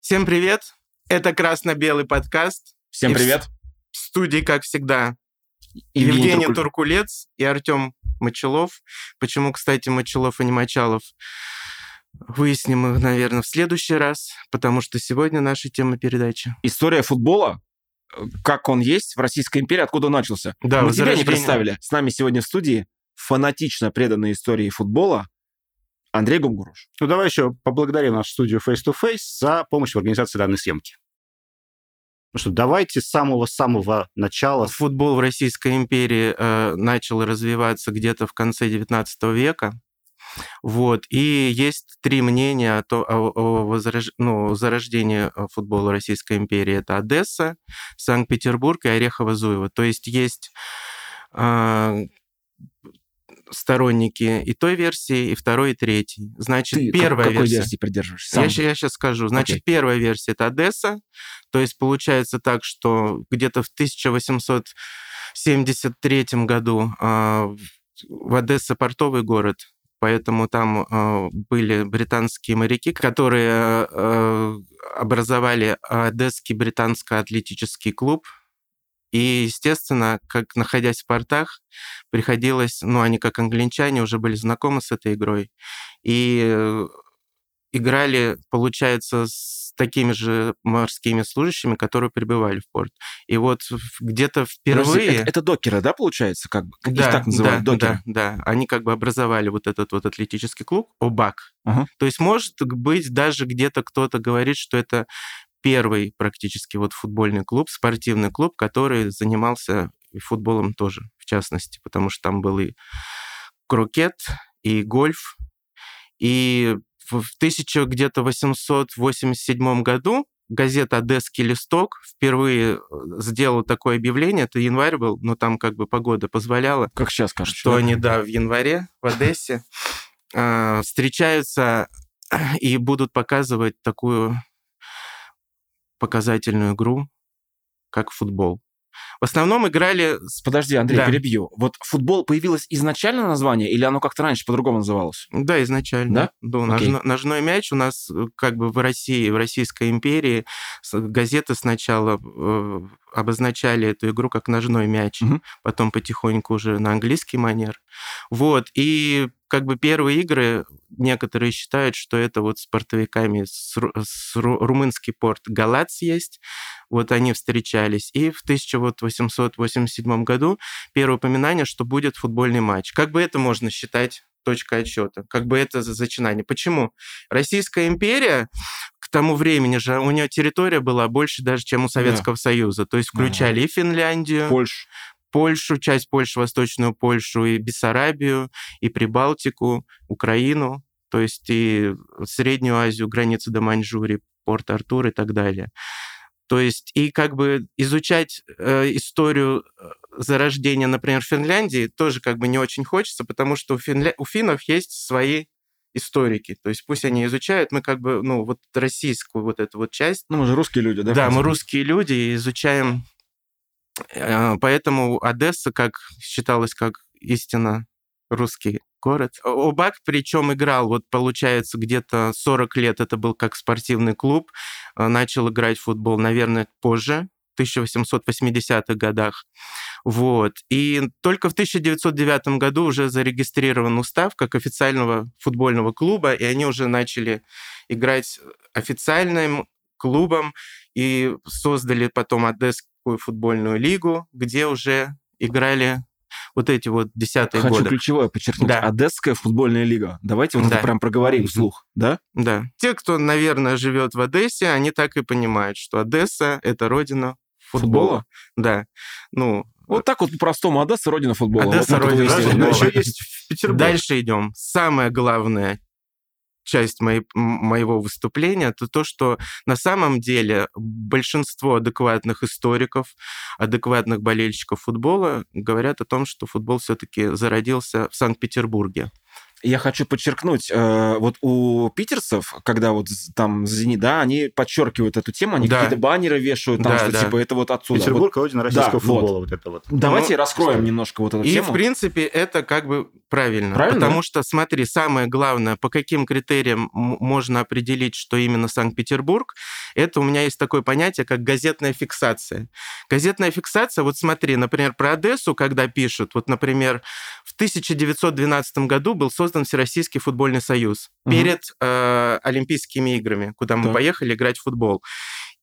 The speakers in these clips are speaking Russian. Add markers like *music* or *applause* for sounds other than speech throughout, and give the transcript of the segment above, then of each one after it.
Всем привет! Это красно-белый подкаст. Всем И привет. В студии, как всегда, Евгений Евгений Туркуль- Туркулец и Артем Мочелов. Почему, кстати, Мочелов, а не Мочалов? Выясним их, наверное, в следующий раз, потому что сегодня наша тема передачи. История футбола, э, как он есть в Российской империи, откуда он начался. Да, Мы тебя не представили. С нами сегодня в студии фанатично преданный истории футбола Андрей Гумгуруш. Ну, давай еще поблагодарим нашу студию Face to Face за помощь в организации данной съемки. Ну что, давайте с самого-самого начала. Футбол в Российской империи э, начал развиваться где-то в конце XIX века. Вот. И есть три мнения о, то, о, о возрож- ну, зарождении э, футбола Российской империи. Это Одесса, Санкт-Петербург и Орехово-Зуево. То есть есть э, сторонники и той версии, и второй, и третьей. Значит, Ты первая какой версия. версии придерживаешься? Я, Сам. сейчас скажу. Значит, Окей. первая версия это Одесса. То есть получается так, что где-то в 1873 году а, в- Одессе портовый город, поэтому там а, были британские моряки, которые а, образовали Одесский британско-атлетический клуб. И, естественно, как находясь в портах, приходилось, ну, они как англичане уже были знакомы с этой игрой, и э, играли, получается, с такими же морскими служащими, которые прибывали в порт. И вот где-то Подожди, впервые... Это, это докеры, да, получается? Как бы? Их Да, так называют, да, докеры. да, да. Они как бы образовали вот этот вот атлетический клуб ОБАК. Ага. То есть может быть даже где-то кто-то говорит, что это первый практически вот футбольный клуб, спортивный клуб, который занимался футболом тоже, в частности, потому что там был и крокет, и гольф. И в в 1000 где-то 887 году газета «Одесский листок» впервые э, сделала такое объявление, это январь был, но там как бы погода позволяла, Как сейчас кажется. что да? они, да, в январе в Одессе а, встречаются и будут показывать такую показательную игру, как футбол. В основном играли... Подожди, Андрей, Да. перебью. Вот футбол появилось изначально название или оно как-то раньше по-другому называлось? Да, изначально. Да? Да, Окей. ножно- ножной мяч у нас э, как бы в России, в Российской империи с- газеты сначала э, обозначали эту игру как ножной мяч, Мгм. потом потихоньку уже на английский манер. Вот, и как бы первые игры, некоторые считают, что это вот с портовиками, с, с ру- румынский порт Галац есть, вот они встречались. И в 1887 году первое упоминание, что будет футбольный матч. Как бы это можно считать точка отсчета? Как бы это за зачинание? Почему? Российская империя к тому времени же у нее территория была больше даже, чем у Советского Союза. То есть Ага. включали и Финляндию, Польша. Польшу, часть Польши, Восточную Польшу, и Бессарабию, и Прибалтику, Украину, то есть и Среднюю Азию, границы до Маньчжурии, Порт-Артур и так далее. То есть и как бы изучать э, историю э, зарождения, например, Финляндии тоже как бы не очень хочется, потому что у, финля... у финнов есть свои историки. То есть пусть они изучают, мы как бы, ну, вот российскую вот эту вот часть, Ну, мы же русские люди, да? да, мы русские люди и изучаем. э, Поэтому Одесса, как считалось, как истинно русский город. Обак, причем играл, вот получается, где-то 40 лет это был как спортивный клуб, э, начал играть в футбол, наверное, позже, 1880-х годах. Вот. И только в 1909 году уже зарегистрирован устав как официального футбольного клуба, и они уже начали играть официальным клубом и создали потом Одесскую футбольную лигу, где уже играли вот эти вот десятые Хочу годы. ключевое подчеркнуть. Да. Одесская футбольная лига. Давайте вот Да. это прям проговорим вслух, да? Да. Те, кто, наверное, живет в Одессе, они так и понимают, что Одесса — это родина футбола. Футбола? Да. Ну, Вот так вот по-простому. Одесса родина футбола. Одесса Вот родина футбола. Еще есть в Петербурге. Дальше идем. Самая главная часть моей, моего выступления, это то, что на самом деле большинство адекватных историков, адекватных болельщиков футбола говорят о том, что футбол все-таки зародился в Санкт-Петербурге. Я хочу подчеркнуть, э, вот у питерцев, когда вот там «Зенит», да, они подчеркивают эту тему, они Да. какие-то баннеры вешают, там, Да, что да. типа это вот отсюда. Петербург родина российского вот. футбола, вот это вот. Вот. Давайте Ну, раскроем история. немножко вот эту И, тему. в принципе, это как бы правильно. Правильно, Потому да? что, смотри, самое главное, по каким критериям можно определить, что именно Санкт-Петербург, это у меня есть такое понятие, как газетная фиксация. Газетная фиксация, вот смотри, например, про Одессу, когда пишут, вот, например, в 1912 году был создан Всероссийский футбольный союз Мгм. перед э, Олимпийскими играми, куда мы Так. поехали играть в футбол.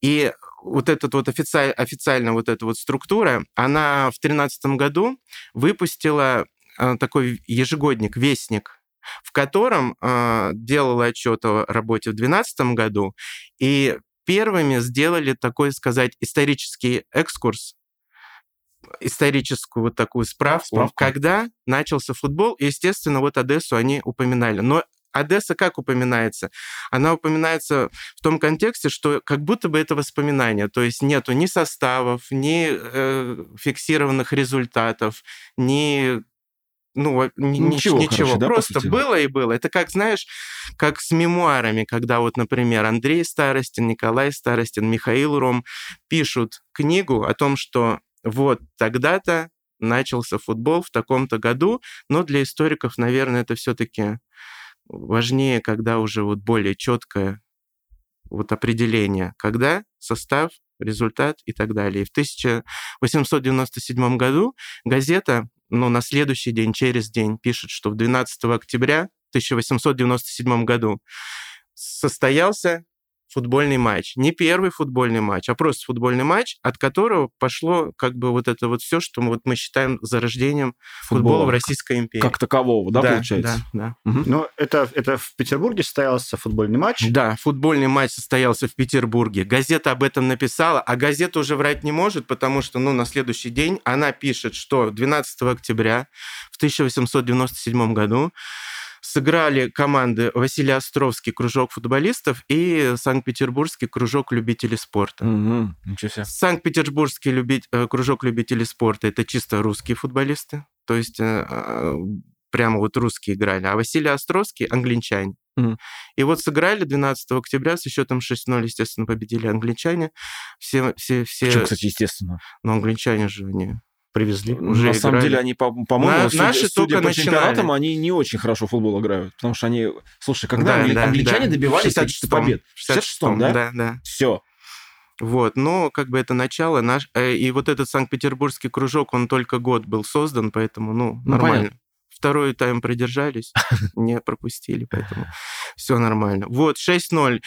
И вот эта вот офици... официально вот эта вот структура, она в 2013 году выпустила э, такой ежегодник «Вестник», в котором э, делала отчет о работе в 2012 году, и первыми сделали такой, сказать, исторический экскурс, историческую вот такую справку, Справку. когда начался футбол, и, естественно, вот Одессу они упоминали. Но Одесса как упоминается? Она упоминается в том контексте, что как будто бы это воспоминание, то есть нету ни составов, ни э, фиксированных результатов, ни ну, Ничего, ничего. короче, да, Просто было и было. Это как, знаешь, как с мемуарами, когда вот, например, Андрей Старостин, Николай Старостин, Михаил Ром пишут книгу о том, что вот тогда-то начался футбол в таком-то году, но для историков, наверное, это все-таки важнее, когда уже вот более четкое вот определение, когда состав, результат и так далее. И в 1897 году газета, ну, на следующий день, через день, пишет, что в 12 октября 1897 году состоялся футбольный матч. Не первый футбольный матч, а просто футбольный матч, от которого пошло как бы вот это вот все, что мы, вот мы считаем зарождением футбола, в Российской империи. Как такового, да, получается? Да, да. Но это, это в Петербурге состоялся футбольный матч. Да, футбольный матч состоялся в Петербурге. Газета об этом написала, а газета уже врать не может, потому что ну, на следующий день она пишет, что 12 октября в 1897 году сыграли команды Василий Островский, кружок футболистов, и Санкт-Петербургский кружок любителей спорта. Ничего себе. Санкт-Петербургский любить- э, кружок любителей спорта это чисто русские футболисты, то есть э, э, прямо вот русские играли, а Василий Островский англичане. И вот сыграли 12 октября со счетом 6-0, естественно, победили англичане. Все, все, все, Причем, кстати, естественно. ну, англичане же они Привезли. Уже На самом играли. деле, они, по- по-моему, На- судя, наши судя только по начинали. чемпионатам, они не очень хорошо в футбол играют. Потому что они... Слушай, когда Да, англи- да, англичане да. добивались В каких-то 66-м. побед? В В 66-м, да? Да, да. Все. Вот, но как бы это начало. Наш, э, и вот этот Санкт-Петербургский кружок, он только год был создан, поэтому, ну, Ну, нормально. Второй тайм продержались, *laughs* не пропустили, поэтому все нормально. Вот, 6-0.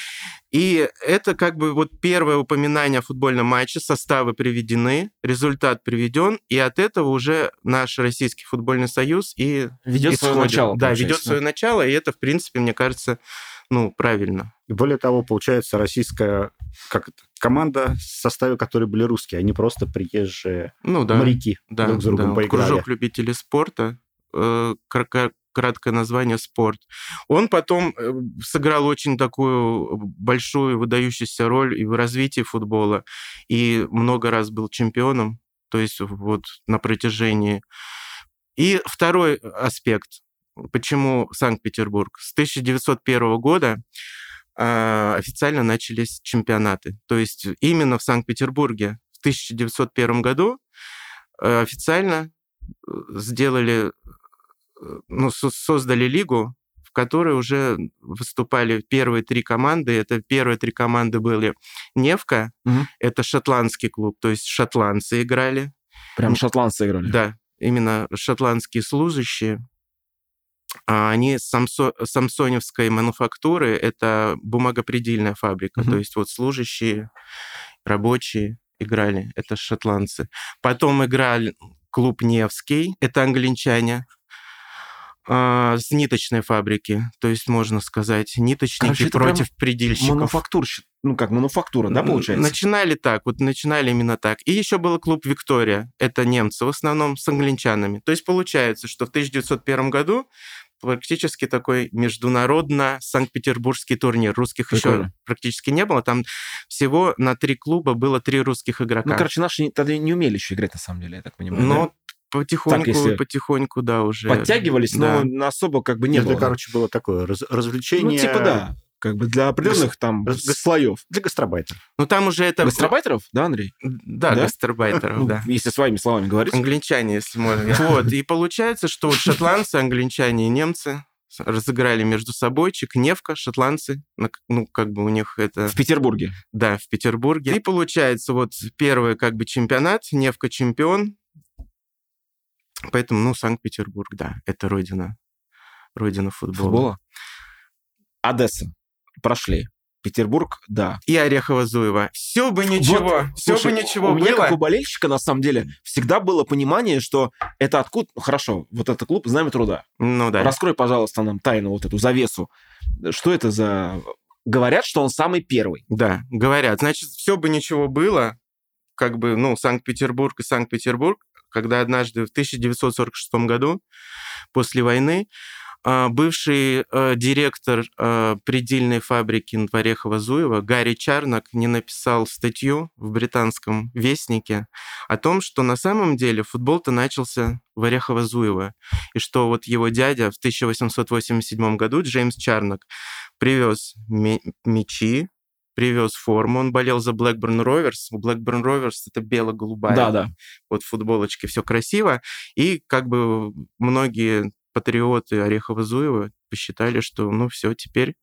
И это как бы вот первое упоминание о футбольном матче, составы приведены, результат приведен, и от этого уже наш Российский футбольный союз и Ведет свое исходит. начало, Да, ведет свое начало, и это, в принципе, мне кажется, ну, правильно. И более того, получается, российская как это, команда, в составе которой были русские, они просто приезжие Ну, да. моряки Да, друг с другом да. поиграли. Кружок любителей спорта, краткое название «Спорт». Он потом э, сыграл очень такую большую выдающуюся роль и в развитии футбола, и много раз был чемпионом, то есть вот на протяжении. И второй аспект, почему Санкт-Петербург. С 1901 года а, официально начались чемпионаты. То есть именно в Санкт-Петербурге в 1901 году э, официально э, сделали, э, ну, со- создали лигу, в которой уже выступали первые три команды. Это первые три команды были Невка, Мгм. это шотландский клуб, то есть шотландцы играли. Прям шотландцы играли. Да, именно шотландские служащие. А Они самсо- самсоневской мануфактуры, это бумагопредельная фабрика, Мгм. то есть вот служащие, рабочие играли, это шотландцы. Потом играли клуб Невский, это англичане, а, с ниточной фабрики, то есть можно сказать ниточники Короче, против предельщиков. Мануфактурщик. Ну, как мануфактура, да, получается? Начинали так, вот начинали именно так. И еще был клуб «Виктория». Это немцы в основном с англичанами. То есть получается, что в 1901 году практически такой международно-санкт-петербургский турнир. Русских еще Прикольно. практически не было. Там всего на три клуба было три русских игрока. Ну, короче, наши тогда не умели еще играть, на самом деле, я так понимаю. Но да? Потихоньку, если потихоньку, да, уже. Подтягивались, Да. но особо как бы не Это, было. короче, было такое раз- развлечение Ну, типа да. Как бы для определенных там гос- гос- слоев. для гастробайтеров. Ну, там уже это... Гастробайтеров, да, Андрей? Да, Да? гастарбайтеров, Ну, да. Если своими словами говорить. Англичане, если можно. *laughs* Вот, и получается, что вот шотландцы, англичане и немцы разыграли между собой, Невка, шотландцы, ну, как бы у них это... В Петербурге. Да, в Петербурге. И получается, вот первый как бы чемпионат, Невка чемпион. Поэтому, ну, Санкт-Петербург, да, это родина. Родина футбола. Футбола. Одесса. Прошли. Петербург, да. И Орехово-Зуево. Все бы ничего, все Слушай, бы ничего у меня, было. как у болельщика, на самом деле, всегда было понимание, что это откуда... ну, Хорошо, вот этот клуб «Знамя труда». Ну да. Раскрой, пожалуйста, нам тайну, вот эту завесу. Что это за... Говорят, что он самый первый. Да, говорят. Значит, все бы ничего было, как бы, ну, Санкт-Петербург и Санкт-Петербург, когда однажды в 1946 году, после войны, а, бывший э, директор э, предельной фабрики Орехово-Зуева Гарри Чарнок не написал статью в британском вестнике о том, что на самом деле футбол-то начался в Орехово-Зуево, и что вот его дядя в 1887 году, Джеймс Чарнок, привез мячи, привез форму, он болел за Blackburn Rovers. У Blackburn Rovers это бело-голубая Да-да. вот футболочки, все красиво. И как бы многие патриоты Орехова-Зуева посчитали, что ну все, теперь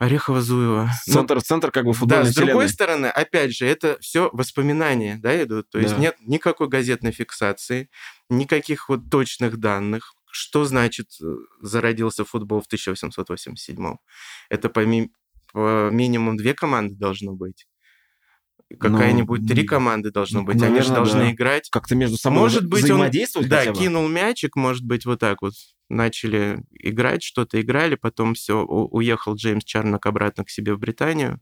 Орехово-Зуево. Ну, Центр, центр как бы футбольной да, с другой вселенной. стороны, опять же, это все воспоминания, да, идут. То есть Да. нет никакой газетной фиксации, никаких вот точных данных. Что значит э, зародился футбол в 1887 Это по, ми- по минимум две команды должно быть. Какая-нибудь три м, команды должно ну, быть. Они же наверное, должны да. играть. Как-то между собой Может быть, он да, кинул мячик, может быть, вот так вот начали играть, что-то играли, потом все, уехал Джеймс Чарнок обратно к себе в Британию.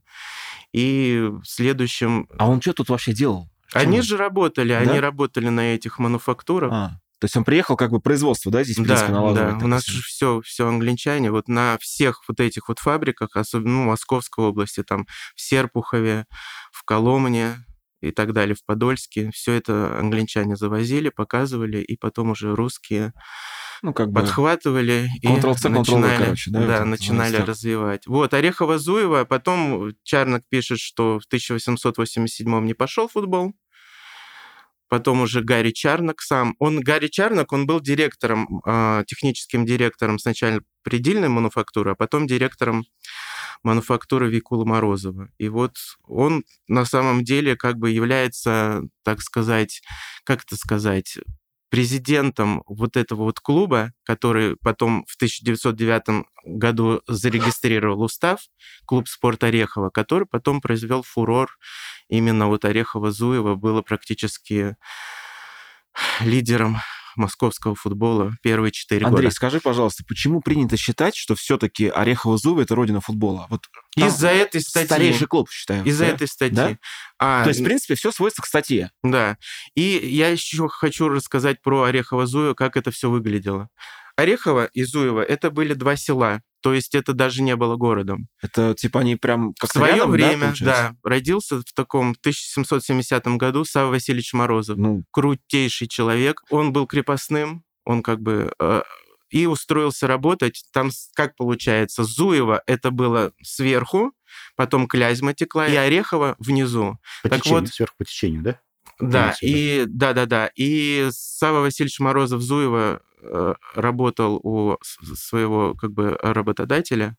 И в следующем... А он что тут вообще делал? Они он? же работали, Да? они работали на этих мануфактурах. А, то есть он приехал как бы производство, да, здесь, в принципе, Да, да, у нас же все, все англичане, вот на всех вот этих вот фабриках, особенно ну, в Московской области, там в Серпухове, в Коломне и так далее, в Подольске, все это англичане завозили, показывали, и потом уже русские Ну, как бы... подхватывали и Ctrl-C, Ctrl-V, начинали, короче, да, вот да, это начинали развивать. Вот, Орехово-Зуево, потом Чарнок пишет, что в 1887 не пошел футбол, потом уже Гарри Чарнок сам. Он, Гарри Чарнок, он был директором, а, техническим директором сначала предельной мануфактуры, а потом директором мануфактуры Викула Морозова. И вот он на самом деле как бы является, так сказать, как это сказать, президентом вот этого вот клуба, который потом в 1909 году зарегистрировал устав, клуб «Спорт Орехова», который потом произвел фурор. Именно вот Орехово-Зуево было практически лидером московского футбола первые четыре Андрей, года. скажи, пожалуйста, почему принято считать, что все-таки Орехово-Зуево — это родина футбола? Вот Из-за этой статьи. старейший клуб, считаю. Из-за да? этой статьи. Да? А, То есть, в принципе, все сводится к статье. Да. И я еще хочу рассказать про Орехово-Зуево, как это все выглядело. Орехово и Зуево — это были два села, то есть это даже не было городом. Это типа они прям В как свое время, получается? да, родился в таком 1770 году Савва Васильевич Морозов. Ну, Крутейший человек. Он был крепостным, он как бы... э, и устроился работать. Там как получается? Зуево это было сверху, потом Клязьма текла, и Орехово внизу. По Так течению, вот- сверху по течению, да? Да, в и да, да, да. И Сава Васильевич Морозов Зуева работал у своего как бы работодателя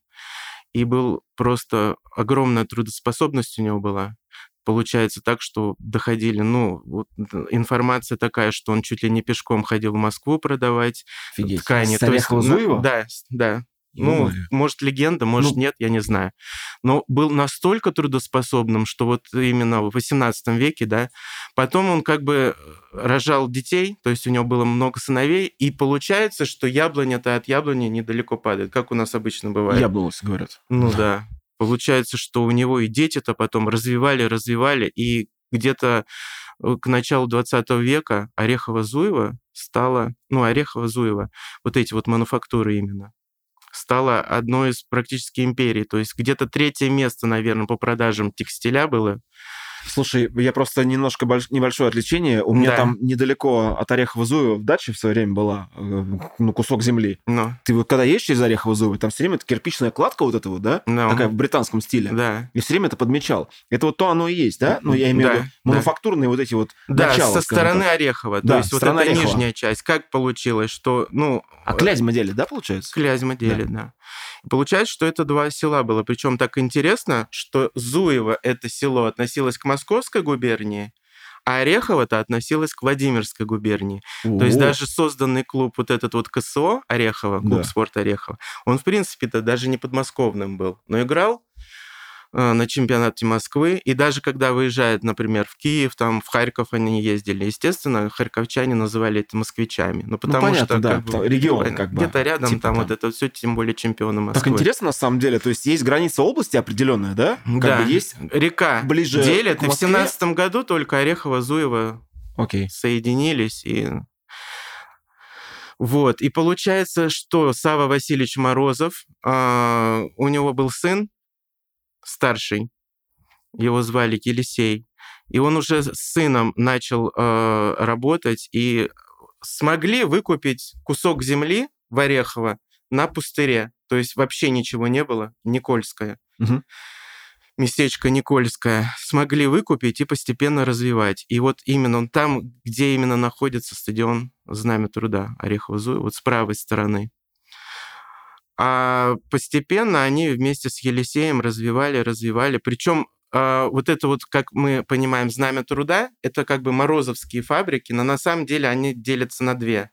и был просто огромная трудоспособность у него была. Получается так, что доходили, ну, вот, информация такая, что он чуть ли не пешком ходил в Москву продавать офигеть. ткани. То есть, на- Да, да. Ну, Ё-моё. может, легенда, может, Ну- нет, я не знаю. Но был настолько трудоспособным, что вот именно в XVIII веке, да, потом он как бы рожал детей, то есть у него было много сыновей, и получается, что яблоня-то от яблони недалеко падает, как у нас обычно бывает. Яблонулся, говорят. Ну да. Получается, что у него и дети-то потом развивали, развивали, и где-то э, к началу 20 века Орехово-Зуево стало, ну, Орехово-Зуево, вот эти вот мануфактуры именно, стала одной из практически империй. То есть где-то третье место, наверное, по продажам текстиля было Слушай, я просто немножко больш... небольшое отвлечение. У меня Да. там недалеко от Орехово-Зуева в даче в свое время была, э, ну, кусок земли. Ну, Ты вот когда едешь через Орехово-Зуево, там все время эта кирпичная кладка вот эта вот, да? Ну. Такая в британском стиле. да. И все время это подмечал. Это вот то оно и есть, да? Ну, я имею в Да, виду да. мануфактурные вот эти вот Да, начала, со стороны так. Орехова. Да, То есть вот эта Орехова. нижняя часть. Как получилось, что, ну... А Клязьма делит, да, получается? Клязьма делит, да. И Получается, что это два села было. Причем так интересно, что Зуево, это село, относилось к Московской губернии, а Орехово-то относилось к Владимирской губернии. То есть даже созданный клуб, вот этот вот КСО Орехово, клуб Да. спорта Орехово, он, в принципе-то, даже не подмосковным был, но играл на чемпионате Москвы, и даже когда выезжает, например, в Киев, там, в Харьков они ездили, естественно, харьковчане называли это москвичами, ну, потому понятно, что... да, как бы, регион ну, как бы, Где-то рядом типа там, там. вот это все, тем более чемпионы Так Москвы. интересно на самом деле. То есть есть граница области определенная, да? Как да, бы есть... река ближе делит, и в семнадцатом году только Орехово, Зуево Окей. соединились и вот и получается, что Сава Васильевич Морозов, а, у него был сын старший, его звали Елисей, и он уже с сыном начал э, работать и смогли выкупить кусок земли в Орехово на пустыре, то есть вообще ничего не было, Никольское Мгм. местечко Никольское, смогли выкупить и постепенно развивать. И вот именно он там, где именно находится стадион Знамя труда орехово зуево вот с правой стороны. А постепенно они вместе с Елисеем развивали, развивали. Причем а, вот это вот, как мы понимаем, Знамя труда, это как бы морозовские фабрики, но на самом деле они делятся на две.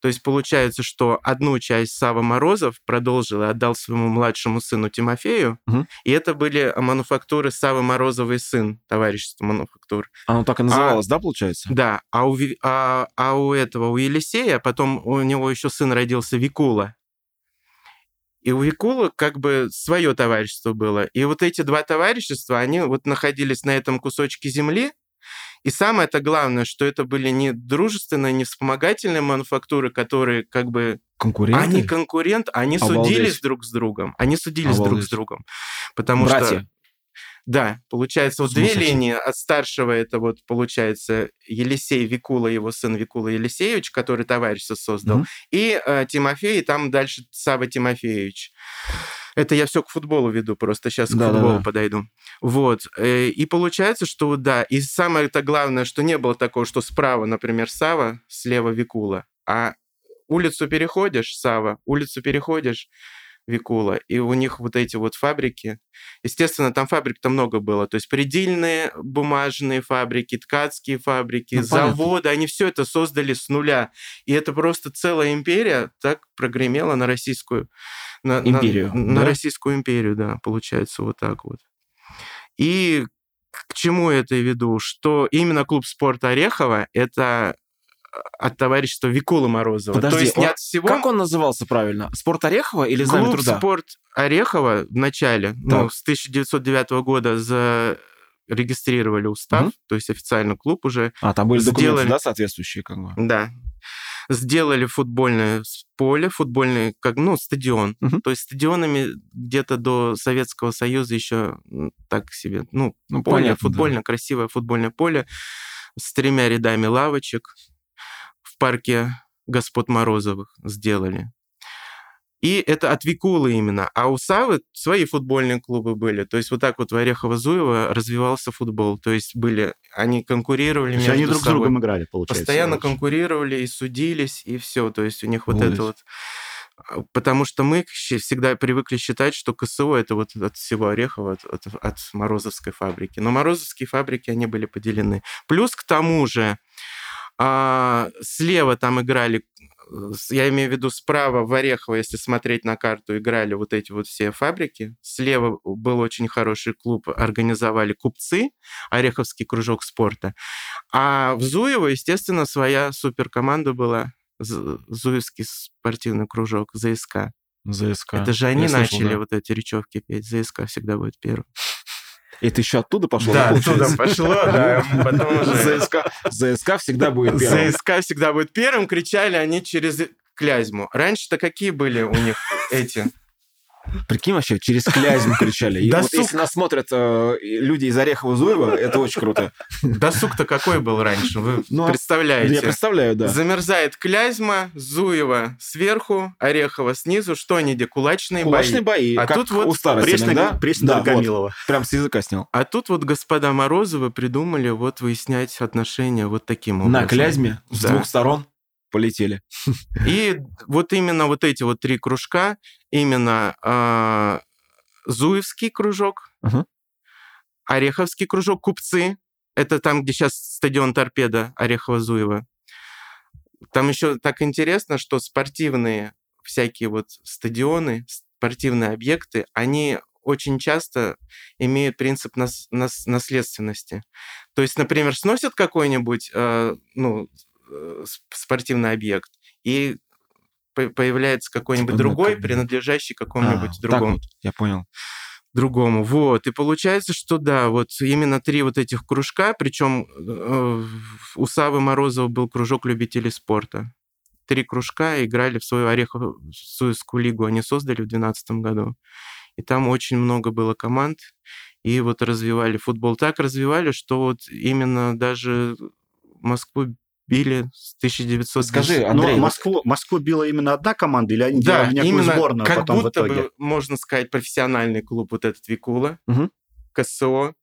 То есть получается, что одну часть Сава Морозов продолжил и отдал своему младшему сыну Тимофею, Мгм. и это были мануфактуры Савы Морозовый сын, товарищество мануфактур. Оно так и называлось, да, получается? Да, а у, а, а у этого, у Елисея, потом у него еще сын родился Викула. И у Викула как бы свое товарищество было. И вот эти два товарищества, они вот находились на этом кусочке земли, и самое-то главное, что это были не дружественные, не вспомогательные мануфактуры, которые как бы... Конкуренты? Они конкурент, они Обалдеть. судились друг с другом. Они судились друг Обалдеть. с другом. Потому Братья. что... Да, получается, вот две линии. От старшего это вот, получается, Елисей Викула, его сын Викула Елисеевич, который товарищество создал, Мгм. и э, Тимофей, и там дальше Сава Тимофеевич. Это я все к футболу веду, просто сейчас к футболу подойду. Вот. э, И получается, что да, и самое это главное, что не было такого, что справа, например, Сава, слева Викула, а улицу переходишь, Сава, улицу переходишь, Викула, и у них вот эти вот фабрики. Естественно, там фабрик-то много было. То есть предельные бумажные фабрики, ткацкие фабрики, Ну, понятно. заводы, они все это создали с нуля. И это просто целая империя так прогремела на российскую... На, на- Империю, На, да? Российскую империю, да, получается вот так вот. И к чему я это веду? Что именно клуб спорта Орехова – это от товарищества Викула Морозова. Подожди, То есть не он- от всего... Как он назывался правильно? Спорт Орехова или Знамя Клуб труда? «Спорт Орехова» в начале, ну, Так. с 1909 года зарегистрировали устав, Мгм. то есть официально клуб уже, А, там были документы, сделали- да, соответствующие, как бы? да, сделали футбольное поле, футбольный, как, ну, стадион. Мгм. То есть стадионами где-то до Советского Союза еще так себе, ну, Ну, поле, понятно, да. футбольное, красивое футбольное поле с тремя рядами лавочек в парке Господ Морозовых сделали. И это от Викулы именно. А у Савы свои футбольные клубы были. То есть вот так вот в Орехово-Зуево развивался футбол. То есть были, они конкурировали То есть между они друг с собой. другом играли, получается. Постоянно Вот. конкурировали и судились, и все. То есть у них вот Ужас. это вот... А, Потому что мы всегда привыкли считать, что КСО это вот от всего Орехова, от, от- от Морозовской фабрики. Но Морозовские фабрики, они были поделены. Плюс к тому же а, слева там играли, э, я имею в виду справа в Орехово, если смотреть на карту, играли вот эти вот все фабрики. Слева был очень хороший клуб, организовали купцы, Ореховский кружок спорта. А в Зуево, естественно, своя суперкоманда была, Зуевский спортивный кружок, ЗСК. ЗСК. Это же они Я слышал, начали да. вот эти речевки петь. ЗСК всегда будет первым. Это еще оттуда пошло, Да, оттуда пошло, да, потом уже... ЗСК, ЗСК всегда будет первым. ЗСК всегда будет первым, кричали они через Клязьму. Раньше-то какие были у них эти Прикинь, вообще, через Клязьму кричали. И Да, вот если сука. нас смотрят э, люди из Орехова-Зуева, это очень круто. Досуг-то какой был раньше, вы Ну, а- представляете? Я представляю, да. Замерзает Клязьма, Зуева сверху, Орехова снизу. Что они, где кулачные, Кулачные бои? бои, А как тут вот у Пресненько, да? Пресненько Да, вот. Гамилова. Прям с языка снял. А тут вот господа Морозовы придумали вот выяснять отношения вот таким образом. На Клязьме с Да. двух сторон полетели. И вот именно вот эти вот три кружка, именно а, Зуевский кружок, Ага. Ореховский кружок, Купцы, это там, где сейчас стадион Торпеда Орехово-Зуево. Там еще так интересно, что спортивные всякие вот стадионы, спортивные объекты, они очень часто имеют принцип нас- нас- наследственности. То есть, например, сносят какой-нибудь э, ну, э, спортивный объект, и по- появляется какой-нибудь другой, принадлежащий А, какому-нибудь так другому вот, я понял. другому. Вот. И получается, что да, вот именно три вот этих кружка, причем э, у Савы Морозова был кружок любителей спорта. Три кружка играли в свою Ореховскую лигу, они создали в 2012 году. И там очень много было команд, и вот развивали футбол. Так развивали, что вот именно даже Москву били с 1900... Скажи, Но Андрей, вот- Москву, Москву била именно одна команда, или они Да, делали именно сборную как потом в будто итоге? бы, можно сказать, профессиональный клуб вот этот Викула, Мгм. КСО.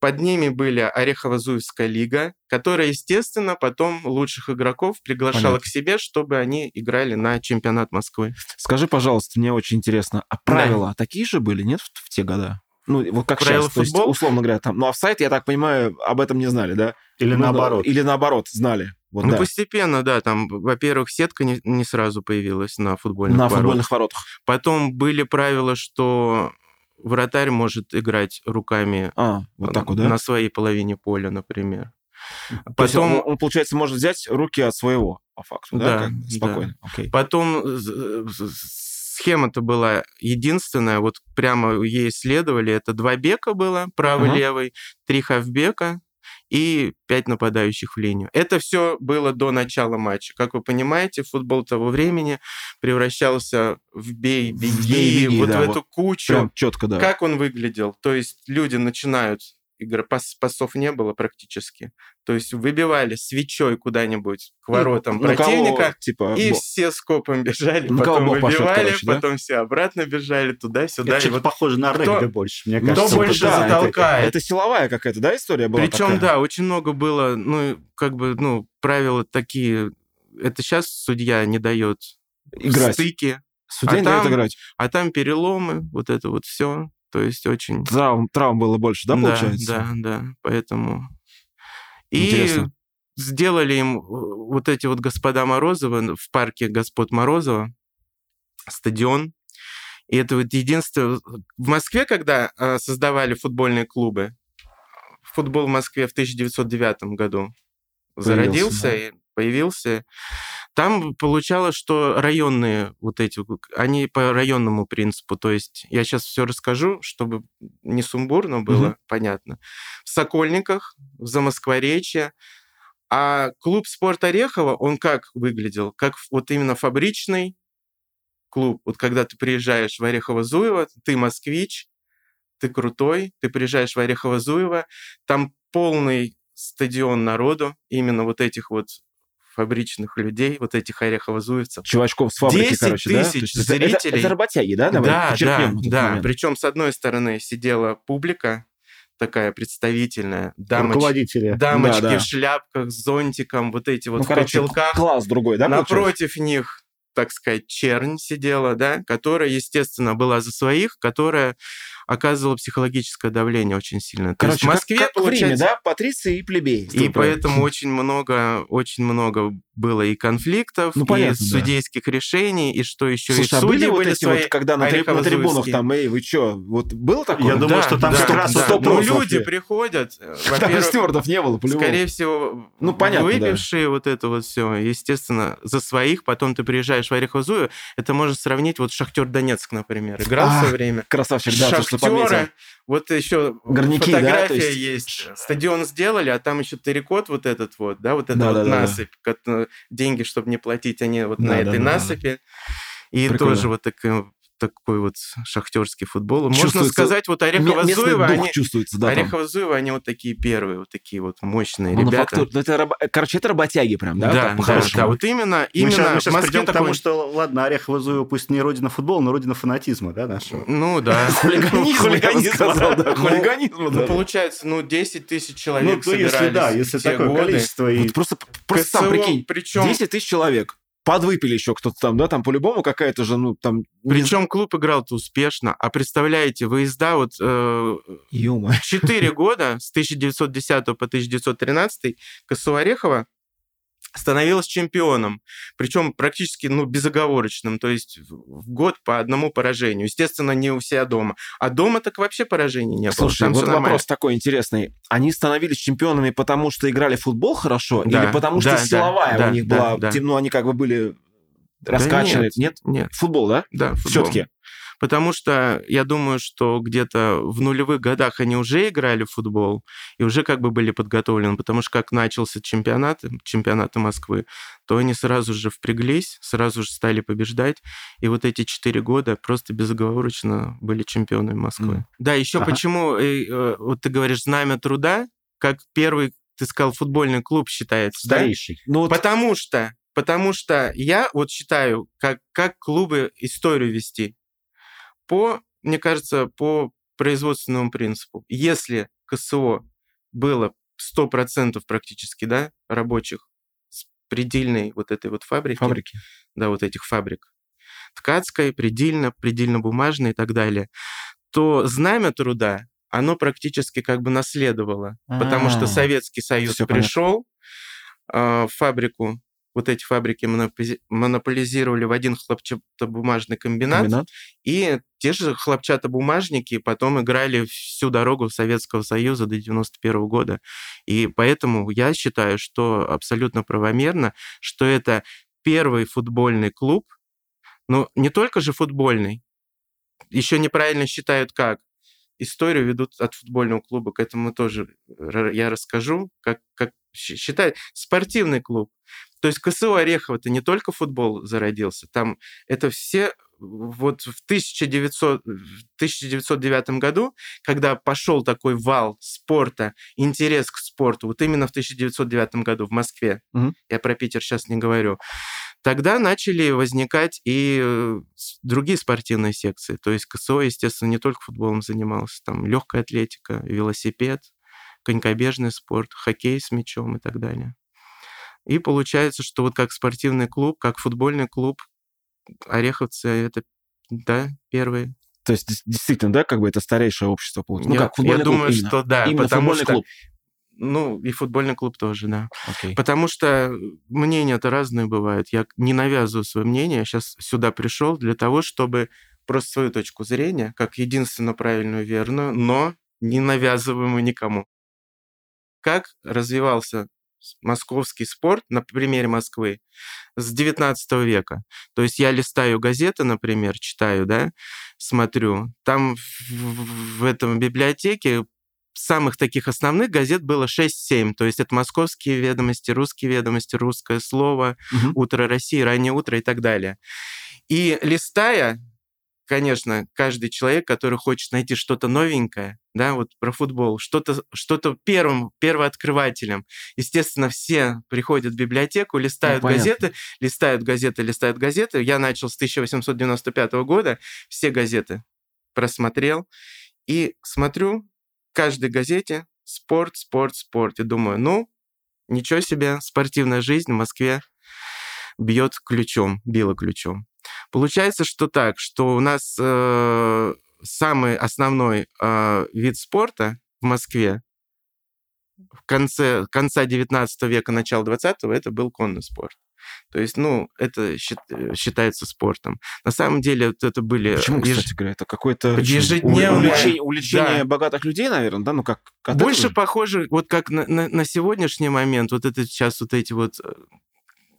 Под ними были Орехово-Зуевская лига, которая, естественно, потом лучших игроков приглашала Понятно. к себе, чтобы они играли на чемпионат Москвы. Скажи, пожалуйста, мне очень интересно, а правила такие же были, нет, в, в те года? Ну, вот как Правила сейчас, то есть, условно говоря, там, ну, офсайт, я так понимаю, об этом не знали, да? Или Ну, наоборот? Или наоборот, знали. Вот, ну, да. постепенно, да, там, во-первых, сетка не, не сразу появилась на футбольных На воротах. футбольных воротах. Потом были правила, что вратарь может играть руками А, вот так вот, да? на своей половине поля, например. То есть Потом, он, он, получается, может взять руки от своего, по факту, да? Да, как бы, да. Спокойно, окей. Потом э, с- схема-то была единственная, вот прямо ей следовали. Это два бека было, правый-левый, три хавбека и пять нападающих в линию. Это все было до начала матча. Как вы понимаете, футбол того времени превращался в бей, беги, В бей-беги, вот да, в вот эту кучу. Прям четко, да. Как он выглядел? То есть люди начинают пас, пасов не было практически. То есть выбивали свечой куда-нибудь к воротам Ну, на кого, противника, типа, и бо- все скопом бежали, кого потом выбивали, короче, да? потом все обратно бежали туда-сюда. Это вот- похоже на кто- регби больше, мне кто кажется. больше вот это- это- затолкает? Это силовая какая-то, да, история была Причем, такая? да, очень много было, ну, как бы, ну, правила такие. Это сейчас судья не дает Играть. стыки, Судья А не дает там- играть. а там переломы, вот это вот все. То есть очень... Травм, травм было больше, да, получается? Да, да, поэтому... И Интересно. сделали им э, вот эти вот господа Морозова в парке господ Морозова стадион. И это вот единственное... В Москве, когда э, создавали футбольные клубы, футбол в Москве в 1909 году зародился да. и появился. Там получалось, что районные вот эти, они по районному принципу, то есть я сейчас все расскажу, чтобы не сумбурно было Мгм. понятно. В Сокольниках, в Замоскворечье, а клуб «Спорт Орехова», он как выглядел? Как вот именно фабричный клуб. Вот когда ты приезжаешь в Орехово-Зуево, ты москвич, ты крутой, ты приезжаешь в Орехово-Зуево, там полный стадион народу, именно вот этих вот фабричных людей, вот этих орехово-зуевцев. Чувачков с фабрики, 10 короче, да? тысяч есть это- это- зрителей. Работяги, да? Давай да, да, да. момент. Причем с одной стороны сидела публика такая представительная, дамоч- Руководители. дамочки Да, да. в шляпках, с зонтиком, вот эти вот Ну, в короче, котелках. класс другой, да? Напротив них, так сказать, чернь сидела, да, которая, естественно, была за своих, которая оказывала психологическое давление очень сильно. То есть Короче, в Москве, как, как получается, да? Патриции и плебеи. и поэтому очень много, очень много было и конфликтов, Ну, и понятно, да. судейских решений, и что еще Слушай, и а были вот эти свои вот, когда на, на трибунах там, эй, вы чё, вот было такое? Я думаю, что там да, как раз да. сто Ну, люди приходят, э, *laughs* Там стюардов не было, по-любому. Скорее всего, Ну, понятно, да. выпившие вот это вот все, естественно, за своих, потом ты приезжаешь в Орехово-Зуево, это можно сравнить, вот Шахтер Донецк, например, играл в А, свое время. Красавчик, да, что. Шахтера, вот еще Горняки, да, фотография то есть- есть. Стадион сделали, а там еще террикот вот этот вот, да, вот эта вот Да-да-да-да. насыпь. ко- Деньги, чтобы не платить, они вот на Да-да-да-да. этой насыпи. И Прикольно. тоже вот так, э, такой вот шахтерский футбол. Можно сказать, вот Орехово дух они, чувствуется, да. Орехово Зуево, они вот такие первые, вот такие вот мощные Мануфактур- ребята. ну, это раб- Короче, это работяги прям, да? да, так, да, да, вот именно, Мы именно сейчас, мы сейчас Москве придем к такой- тому, что, ладно, Орехово Зуево пусть не родина футбола, но родина фанатизма, да, нашего? Ну да. *laughs* Хулиганизм, сказал, да, Ну, хулиганизм, Ну, да. получается, ну, 10 тысяч Ну, человек то если, да, если такое количество и... Вот просто, просто сам прикинь, причем, 10 тысяч человек. Подвыпили еще кто-то там, да, там по-любому какая-то же, ну, там... причем клуб играл-то успешно. А представляете, выезда вот э, Ё-моё. 4 года, с 1910 по 1913, КСУ Орехово становилась чемпионом. Причем практически ну, безоговорочным. То есть в год по одному поражению. Естественно, не у себя дома. А дома так вообще поражений не было. Слушай, Там вот всё нормально. вопрос такой интересный. Они становились чемпионами потому, что играли в футбол хорошо? Да, или потому, что да, да, силовая да, у них да, была... да. Ну, они как бы были Да раскачаны? нет, нет? Нет, Футбол, да? да, футбол. Все-таки. Потому что я думаю, что где-то в нулевых годах они уже играли в футбол и уже как бы были подготовлены, потому что как начался чемпионат, чемпионаты Москвы, то они сразу же впряглись, сразу же стали побеждать, и вот эти четыре года просто безоговорочно были чемпионами Москвы. Мгм. Да, еще Ага. почему, э, э, вот ты говоришь, знамя труда, как первый, ты сказал, футбольный клуб считается, да? Старейший. Ну, вот Потому что, потому что я вот считаю, как, как клубы историю вести по, мне кажется, по производственному принципу. Если КСО было 100% практически, да, рабочих с предельной вот этой вот фабрики, фабрики. да, вот этих фабрик, ткацкой, предельно, предельно-бумажной и так далее, то знамя труда, оно практически как бы наследовало, потому что А, Советский Союз всё понятно. пришел а, в фабрику, вот эти фабрики монополизировали в один хлопчатобумажный комбинат, Комбинат. и те же хлопчатобумажники потом играли всю дорогу Советского Союза до 91 года. И поэтому я считаю, что абсолютно правомерно, что это первый футбольный клуб, но не только же футбольный, еще неправильно считают как. Историю ведут от футбольного клуба, к этому тоже р- я расскажу, как, как считают. Спортивный клуб. То есть КСУ Орехово это не только футбол зародился, там это все вот в 1900, в 1909 году, когда пошел такой вал спорта, интерес к спорту, вот именно в 1909 году в Москве, Мгм. я про Питер сейчас не говорю, тогда начали возникать и э, другие спортивные секции. То есть КСО, естественно, не только футболом занимался, там легкая атлетика, велосипед, конькобежный спорт, хоккей с мячом и так далее. И получается, что вот как спортивный клуб, как футбольный клуб, Ореховцы это, да, первые. То есть, действительно, да, как бы это старейшее общество получилось? Ну, как футбольный я клуб думаю, именно. что да, Именно потому футбольный что, клуб. ну, и футбольный клуб тоже, да. Окей. Потому что мнения-то разные бывают. Я не навязываю свое мнение, я сейчас сюда пришел для того, чтобы просто свою точку зрения, как единственно правильную, верную, но не навязываемую никому. Как развивался московский спорт на примере Москвы с 19 века. То есть я листаю газеты, например, читаю, да, смотрю. Там в, в- этом библиотеке самых таких основных газет было 6-7. То есть это московские ведомости, русские ведомости, русское слово, Мгм. утро России, раннее утро и так далее. И листая, конечно, каждый человек, который хочет найти что-то новенькое, да, вот про футбол, что-то что первым, первооткрывателем. Естественно, все приходят в библиотеку, листают понятно. газеты, листают газеты, листают газеты. Я начал с 1895 года, все газеты просмотрел, и смотрю в каждой газете спорт, спорт, спорт. И думаю, ну, ничего себе, спортивная жизнь в Москве бьет ключом, била ключом. Получается, что так, что у нас э, самый основной э, вид спорта в Москве в конце, конца 19 века, начала 20 это был конный спорт. То есть, ну, это счит- э, считается спортом. На самом деле, вот это были... Почему, еж- кстати говоря, это какое-то Ежедневное- увлечение, увлечение Да. богатых людей, наверное, да? Ну, как... Больше этого похоже, вот как на, на- на сегодняшний момент, вот это сейчас вот эти вот э,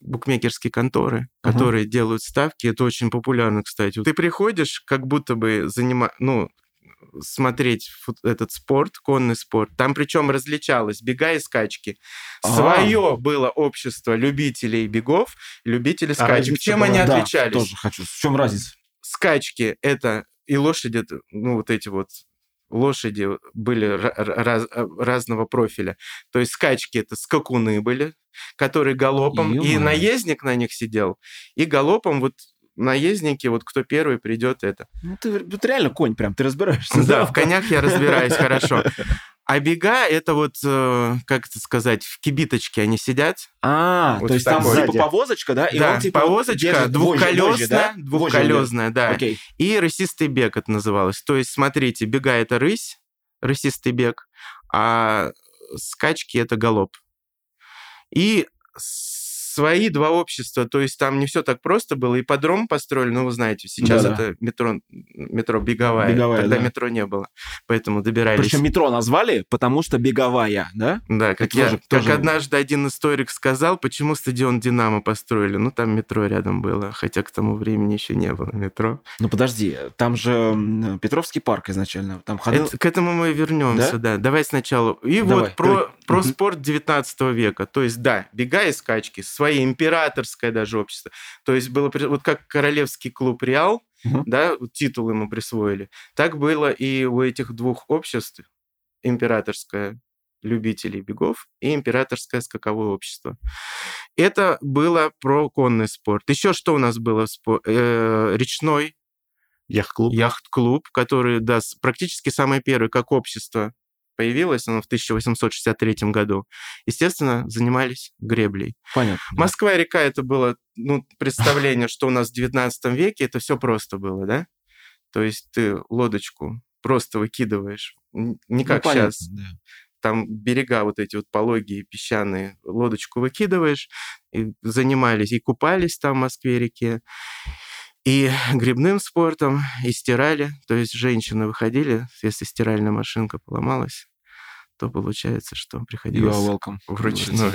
букмекерские конторы, Ага. которые делают ставки, это очень популярно, кстати. Ты приходишь, как будто бы занима... ну, смотреть этот спорт, конный спорт. Там причем различалось бега и скачки. А. Свое было общество любителей бегов, любителей скачек. разница Чем они Да, отличались? тоже хочу. В чем разница? скачки — это и лошади, ну, вот эти вот лошади были раз, разного профиля. То есть скачки это скакуны были, которые галопом, Ё-моё. и наездник на них сидел, и галопом вот наездники, вот кто первый придет, это. Ну, ты тут реально конь прям, ты разбираешься. Да, в конях я разбираюсь хорошо. А бега это вот, э, как это сказать, в кибиточке они сидят. А, вот то есть там типа повозочка, да? И да, он, типа, повозочка двухколесная, да? двухколесная, да. Окей. И рысистый бег это называлось. То есть, смотрите, бега это рысь, рысистый бег, а скачки это галоп. И свои два общества, то есть там не все так просто было. И подром построили, ну, вы знаете, сейчас да, это метро, метро беговая, беговая тогда да. метро не было, поэтому добирались. Причем метро назвали, потому что беговая, да? Да, как, я, тоже, как тоже... однажды один историк сказал, почему стадион «Динамо» построили. Ну, там метро рядом было, хотя к тому времени еще не было метро. Ну, подожди, там же Петровский парк изначально, там ходил... Это, к этому мы вернемся, да? да. Давай сначала. И Давай. вот про, про спорт 19 века. То есть, да, бега и скачки, свои свое императорское даже общество. То есть было вот как королевский клуб Реал, угу. да, титул ему присвоили, так было и у этих двух обществ императорское любителей бегов и императорское скаковое общество. Это было про конный спорт. Еще что у нас было? Э, речной Яхт-клуб. Яхт-клуб, который, да, практически самый первый, как общество появилась она в 1863 году. Естественно, занимались греблей. Понятно. Москва-река это было ну, представление, *laughs* что у нас в 19 веке это все просто было, да? То есть ты лодочку просто выкидываешь, не как ну, понятно, сейчас. Да. Там берега вот эти вот пологие, песчаные, лодочку выкидываешь, и занимались, и купались там в Москве-реке и грибным спортом, и стирали. То есть женщины выходили, если стиральная машинка поломалась, то получается, что приходилось You're welcome. вручную.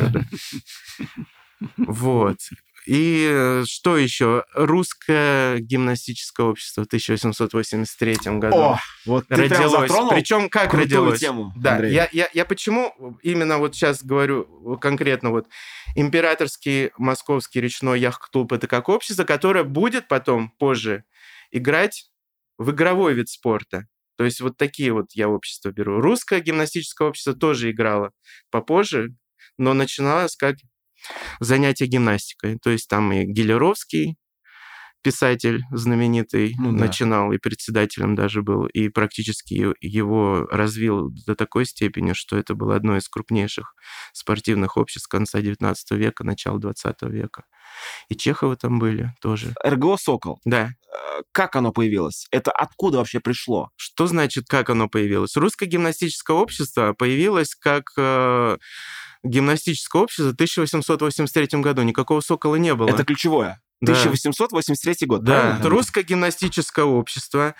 Вот. И что еще? Русское гимнастическое общество в 1883 году. О, вот ты родилось. Причем как родилось? Тему, да, я, я, я почему именно вот сейчас говорю конкретно вот императорский московский речной яхт-клуб это как общество, которое будет потом позже играть в игровой вид спорта. То есть вот такие вот я общества беру. Русское гимнастическое общество тоже играло попозже, но начиналось как занятие гимнастикой. То есть там и Гелеровский, писатель знаменитый, ну, да. начинал, и председателем даже был, и практически его развил до такой степени, что это было одно из крупнейших спортивных обществ конца XIX века, начала XX века. И Чеховы там были тоже. РГО «Сокол». Да. Э, как оно появилось? Это откуда вообще пришло? Что значит, как оно появилось? Русское гимнастическое общество появилось как э, гимнастическое общество в 1883 году. Никакого «Сокола» не было. Это ключевое. 1883 год, Да, правильно? русское гимнастическое общество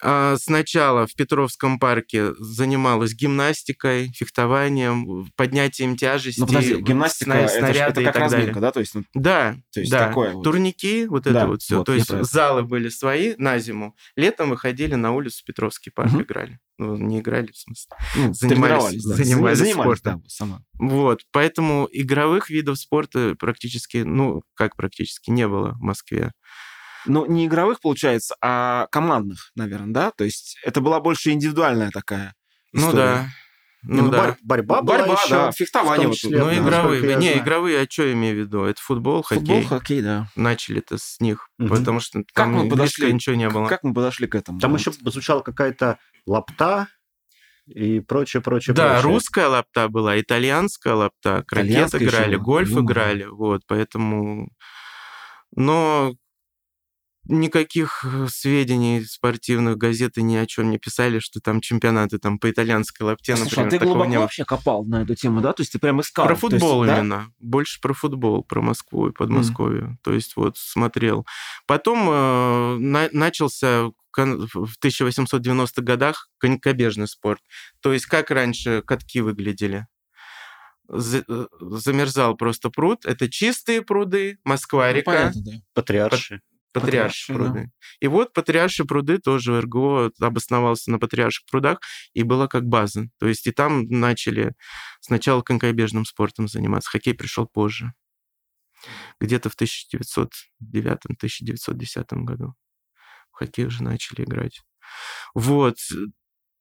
сначала в Петровском парке занималась гимнастикой, фехтованием, поднятием тяжести. Ну, подожди, гимнастика сна- снаряды это, это как разминка, далее. да? То есть, ну, да, то есть да. Такое вот. Турники, вот да, это вот все. Вот, то есть залы были свои на зиму. Летом выходили на улицу Петровский парк, угу. играли. Ну, не играли, в смысле. Ну, занимались, да. занимались, занимались спортом. Да, сама. Вот, поэтому игровых видов спорта практически, ну, как практически, не было в Москве. Ну, не игровых, получается, а командных, наверное, да? То есть это была больше индивидуальная такая ну история. Ну да. Ну, ну да. борьба была борьба, еще, да, фехтование. Вот, ну, да, игровые. Не, игровые, а что я имею в виду? Это футбол, хоккей. Футбол, хоккей, да. Начали-то с них, угу. потому что как там мы подошли, ничего не было. Как мы подошли к этому? Там вот. еще звучала какая-то лапта, и прочее, прочее, да, прочее. русская лапта была, итальянская лапта, крокет играли, гольф ну. играли, вот, поэтому... Но никаких э, сведений спортивных газеты ни о чем не писали, что там чемпионаты там по итальянской лапте, Слушай, например, а ты глубоко не вообще копал на эту тему, да? То есть ты прям искал? Про футбол есть, именно. Да? Больше про футбол, про Москву и Подмосковье. Mm. То есть вот смотрел. Потом э, на, начался в 1890-х годах конькобежный спорт. То есть как раньше катки выглядели? Э, замерзал просто пруд. Это чистые пруды, Москва-река. Ну, да. Патриарши. Патриаршие пруды. Да. И вот Патриаршие пруды тоже РГО обосновался на Патриарших прудах, и была как база. То есть и там начали сначала конькобежным спортом заниматься. Хоккей пришел позже. Где-то в 1909-1910 году. хоккей уже начали играть. Вот.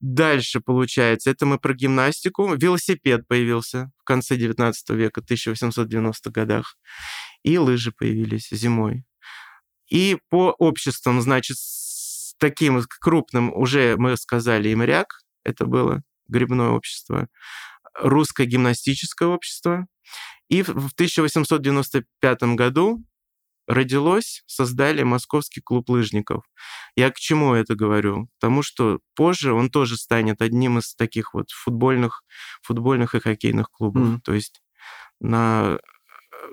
Дальше, получается, это мы про гимнастику. Велосипед появился в конце 19 века, 1890-х годах. И лыжи появились зимой. И по обществам, значит, с таким крупным уже мы сказали и моряк, это было грибное общество, русское гимнастическое общество. И в 1895 году родилось, создали Московский клуб лыжников. Я к чему это говорю? Потому что позже он тоже станет одним из таких вот футбольных, футбольных и хоккейных клубов. Mm. То есть на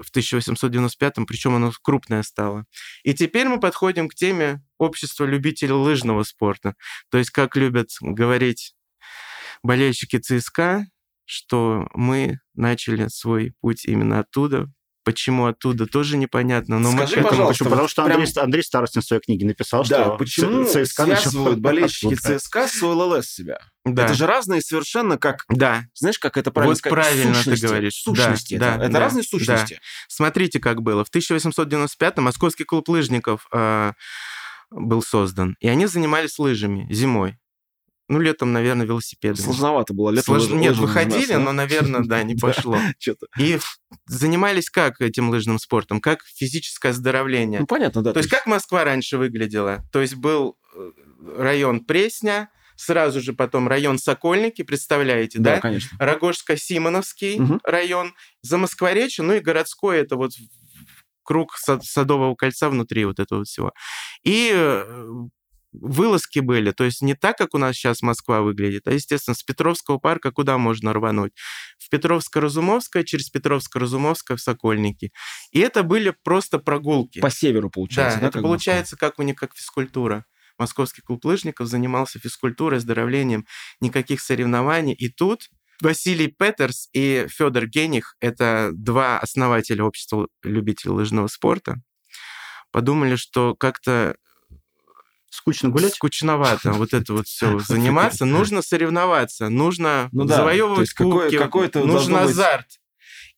в 1895-м, причем оно крупное стало. И теперь мы подходим к теме общества любителей лыжного спорта. То есть, как любят говорить болельщики ЦСКА, что мы начали свой путь именно оттуда, Почему оттуда, тоже непонятно. Но Скажи, мы к этому... Почему? Потому что прям... Андрей, Андрей Старостин в своей книге написал, да, что почему ЦСКА связывают болельщики *laughs* ЦСКА с ЛЛС себя. Да. Это же разные совершенно как... Да. Знаешь, как это правильно вот сказать? правильно сущности. ты говоришь. Сущности. Да, это да, это да, разные сущности. Да. Смотрите, как было. В 1895-м Московский клуб лыжников э, был создан. И они занимались лыжами зимой. Ну, летом, наверное, велосипеды. Сложновато было. Летом Слож... Нет, выходили, но, наверное, да, не *laughs* пошло. И занимались как этим лыжным спортом? Как физическое оздоровление. Ну, понятно, да. То есть как Москва раньше выглядела? То есть был э, район Пресня, сразу же потом район Сокольники, представляете, да? Да, конечно. Рогожско-Симоновский район, за Москворечье, ну и городской, это вот круг Садового кольца внутри вот этого всего. И э, вылазки были, то есть не так, как у нас сейчас Москва выглядит, а, естественно, с Петровского парка куда можно рвануть? В Петровско-Разумовское, через Петровско-Разумовское в Сокольники. И это были просто прогулки. По северу, получается, да? да это получается как у них, как физкультура. Московский клуб лыжников занимался физкультурой, оздоровлением, никаких соревнований. И тут Василий Петерс и Федор Гених, это два основателя общества любителей лыжного спорта, подумали, что как-то скучно гулять? Скучновато вот это вот все *laughs* заниматься. Нужно соревноваться, нужно ну, да. завоевывать кубки, какой, какой нужен быть... азарт.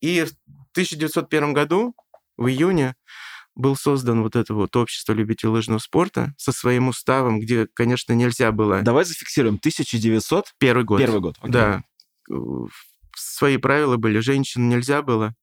И в 1901 году, в июне, был создан вот это вот общество любителей лыжного спорта со своим уставом, где, конечно, нельзя было... Давай зафиксируем. 1900? Первый год. Первый год. Окей. Да. Свои правила были. Женщин нельзя было.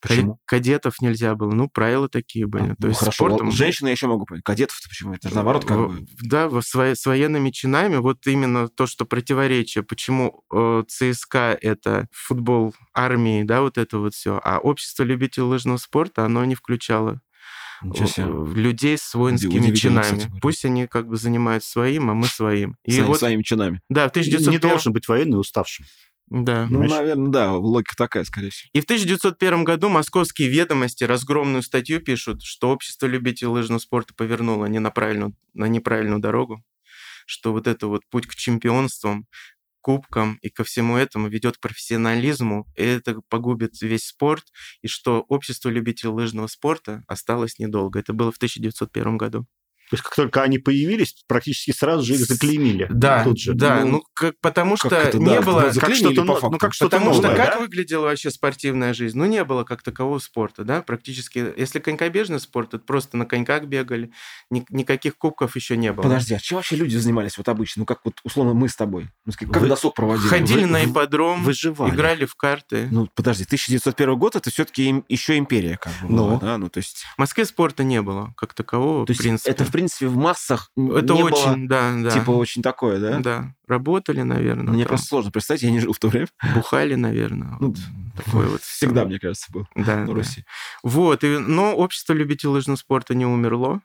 Почему? Кадетов нельзя было. Ну, правила такие были. А, То ну, есть хорошо. спортом... Женщины я еще могу понять. Кадетов-то почему? Это же наоборот как бы... Да, с, с военными чинами вот именно то, что противоречие. Почему э, ЦСКА — это футбол армии, да, вот это вот все. А общество любителей лыжного спорта, оно не включало людей с воинскими чинами. Кстати, Пусть они как бы занимаются своим, а мы своим. И Своим, вот... своими чинами. Да, в 1901... Не должен быть военный уставшим. Да. Ну, Понимаешь? наверное, да, логика такая, скорее всего. И в 1901 году московские ведомости разгромную статью пишут, что общество любителей лыжного спорта повернуло не на, правильную, на неправильную дорогу, что вот это вот путь к чемпионствам, кубкам и ко всему этому ведет к профессионализму, и это погубит весь спорт, и что общество любителей лыжного спорта осталось недолго. Это было в 1901 году. То есть, как только они появились, практически сразу же их заклеймили. Да, тут же. да, ну, как, потому что это, не да, было... Как что-то, по факту. ну, как что-то потому новое, что как да? выглядела вообще спортивная жизнь? Ну, не было как такового спорта, да, практически. Если конькобежный спорт, это просто на коньках бегали, ни, никаких кубков еще не было. Подожди, а чем вообще люди занимались вот обычно? Ну, как вот, условно, мы с тобой? Ну, как Вы досуг проводили? Ходили Вы, на ипподром, выживали. играли в карты. Ну, подожди, 1901 год, это все-таки еще империя, как бы, ну, была, да? Ну, то есть... В Москве спорта не было как такового, то в принципе. это, в принципе, в массах это не очень, было, да, да. Типа очень такое, да? Да. Работали, наверное. Мне там. просто сложно представить, я не жил в то время. Бухали, *laughs* наверное. Ну, вот. Такое вот Всегда, мне кажется, был да, на да. Руси. Вот, и, но общество любителей лыжного спорта не умерло.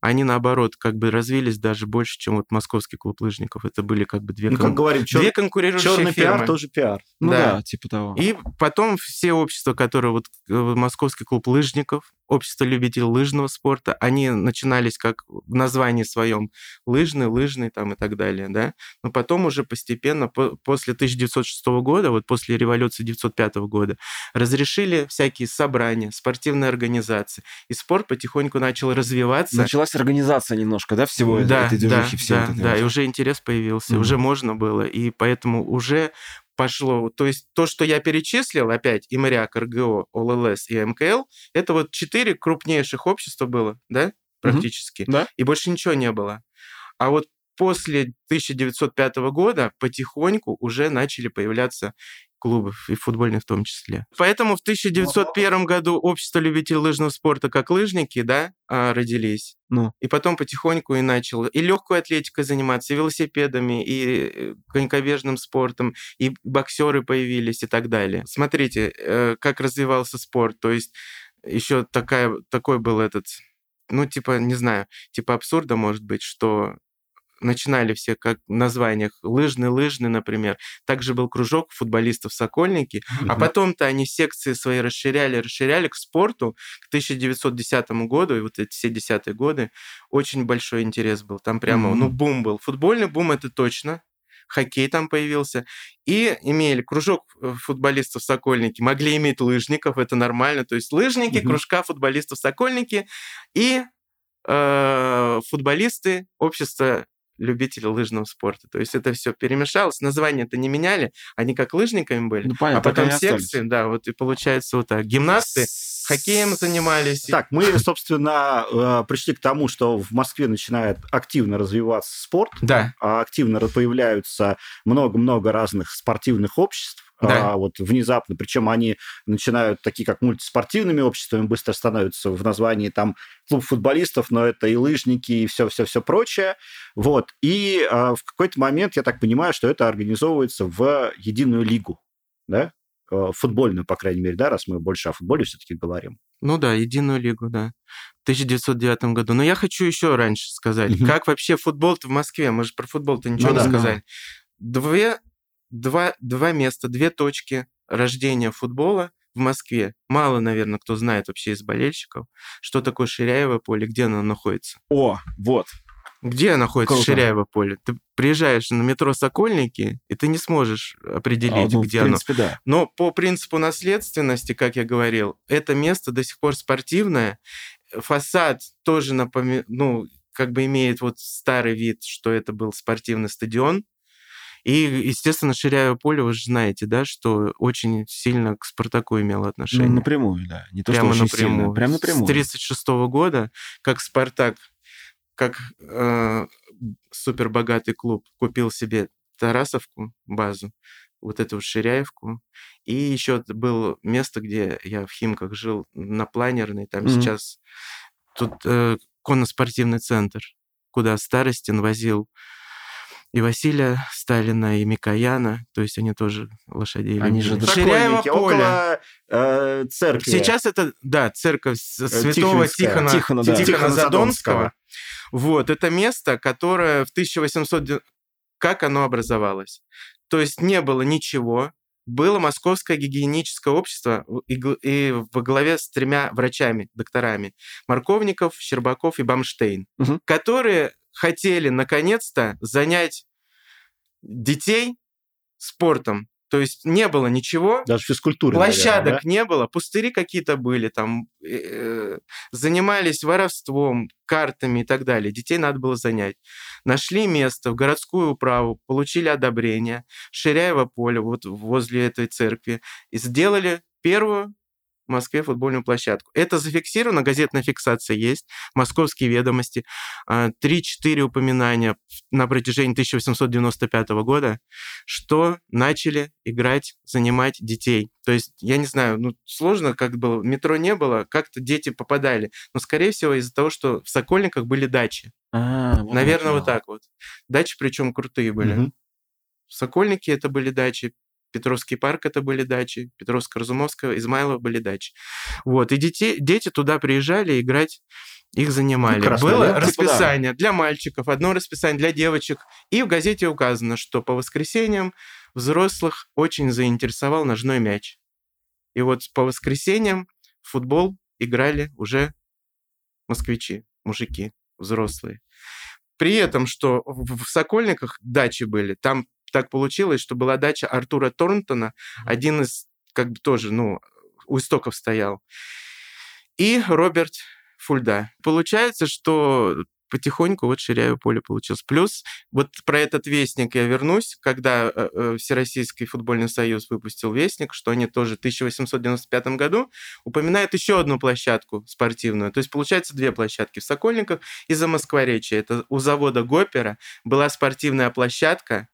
Они, наоборот, как бы развились даже больше, чем вот московский клуб лыжников. Это были как бы две, Ну, кон- как говорим, две чер... конкурирующие черный фирмы. пиар тоже пиар. Ну Да. да, типа того. И потом все общества, которые вот э, Московский клуб лыжников, общество любителей лыжного спорта, они начинались как в названии своем лыжный, лыжный там и так далее, да. Но потом уже постепенно, по- после 1906 года, вот после революции 1905 года, разрешили всякие собрания, спортивные организации. И спорт потихоньку начал развиваться. Началась организация немножко, да, всего да, этой да, движухи, да, этой да, вот. и уже интерес появился, Мгм. уже можно было, и поэтому уже пошло. То есть то, что я перечислил, опять, и Моряк, РГО, ОЛЛС и МКЛ, это вот четыре крупнейших общества было, да, практически. Да. И больше ничего не было. А вот после 1905 года потихоньку уже начали появляться клубов, и футбольных в том числе. Поэтому в 1901 году общество любителей лыжного спорта как лыжники, да, а, родились. Ну. И потом потихоньку и начал и легкой атлетикой заниматься, и велосипедами, и э, конькобежным спортом, и боксеры появились и так далее. Смотрите, э, как развивался спорт. То есть еще такая, такой был этот ну, типа, не знаю, типа абсурда, может быть, что начинали все как в названиях лыжный-лыжный, например. Также был кружок футболистов Сокольники, mm-hmm. а потом-то они секции свои расширяли, расширяли к спорту к 1910 году, и вот эти все десятые годы очень большой интерес был. Там прямо, mm-hmm. ну, бум был. Футбольный бум это точно, хоккей там появился. И имели кружок э, футболистов Сокольники, могли иметь лыжников, это нормально. То есть лыжники, mm-hmm. кружка футболистов Сокольники и э, футболисты общества любители лыжного спорта. То есть это все перемешалось, название это не меняли, они как лыжниками были, ну, понятно, а потом секции, да, вот и получается вот так. Гимнасты хоккеем занимались. Так, мы, собственно, э, пришли к тому, что в Москве начинает активно развиваться спорт, да. А активно появляются много-много разных спортивных обществ, да. а, вот внезапно, причем они начинают такие как мультиспортивными обществами быстро становятся в названии там клуб футболистов, но это и лыжники и все все все прочее, вот и а, в какой-то момент я так понимаю, что это организовывается в единую лигу, да, а, футбольную, по крайней мере, да, раз мы больше о футболе все-таки говорим. Ну да, единую лигу, да. В 1909 году. Но я хочу еще раньше сказать, mm-hmm. как вообще футбол в Москве? Мы же про футбол-то ничего ну, не да, сказали. Да. Две два, два места, две точки рождения футбола в Москве. Мало, наверное, кто знает вообще из болельщиков, что такое Ширяево поле, где оно находится. О, вот. Где находится Круто. Ширяево поле? Ты приезжаешь на метро Сокольники, и ты не сможешь определить, а, ну, где в принципе, оно. Да. Но по принципу наследственности, как я говорил, это место до сих пор спортивное. Фасад тоже напоминает, ну, как бы имеет вот старый вид, что это был спортивный стадион. И, естественно, Ширяево поле, вы же знаете, да, что очень сильно к Спартаку имело отношение. Ну, напрямую, да. Не то, Прямо что очень напрямую. Сильно. Прямо напрямую. С 1936 года, как Спартак, как э, супербогатый клуб купил себе Тарасовку, базу, вот эту Ширяевку. И еще было место, где я в Химках жил, на планерной, там mm-hmm. сейчас тут э, конно-спортивный центр, куда Старостин возил и Василия Сталина, и Микояна, то есть они тоже лошадей Они любили. же Ширяево поле. Около, э, церкви. Сейчас это, да, церковь э, святого Тихона, Тихона, да. Тихона Задонского. Вот, это место, которое в 1800... Как оно образовалось? То есть не было ничего, было Московское гигиеническое общество и, и во главе с тремя врачами, докторами. Марковников, Щербаков и Бамштейн, угу. которые хотели наконец-то занять детей спортом. То есть не было ничего. Даже физкультуры. Площадок наверное, да? не было, пустыри какие-то были, там э, занимались воровством, картами и так далее. Детей надо было занять. Нашли место в городскую управу, получили одобрение. Ширяево поле вот возле этой церкви. И сделали первую в Москве футбольную площадку. Это зафиксировано, газетная фиксация есть, московские ведомости, 3-4 а, упоминания на протяжении 1895 года, что начали играть, занимать детей. То есть, я не знаю, ну, сложно, как было, метро не было, как-то дети попадали. Но, скорее всего, из-за того, что в Сокольниках были дачи. А, вот Наверное, вот так вот. Дачи, причем крутые были. Угу. В Сокольнике это были дачи, Петровский парк это были дачи, Петровско-Разумовская, Измайлова были дачи. Вот, и дети, дети туда приезжали играть, их занимали. Ну, Было лента, расписание да. для мальчиков, одно расписание для девочек. И в газете указано, что по воскресеньям взрослых очень заинтересовал ножной мяч. И вот по воскресеньям в футбол играли уже москвичи, мужики, взрослые. При этом, что в Сокольниках дачи были, там так получилось, что была дача Артура Торнтона, один из, как бы тоже, ну, у истоков стоял, и Роберт Фульда. Получается, что потихоньку вот Ширяево поле получилось. Плюс вот про этот вестник я вернусь, когда э, э, Всероссийский футбольный союз выпустил вестник, что они тоже в 1895 году упоминают еще одну площадку спортивную. То есть получается две площадки в Сокольниках и за Москворечье. Это у завода Гопера была спортивная площадка.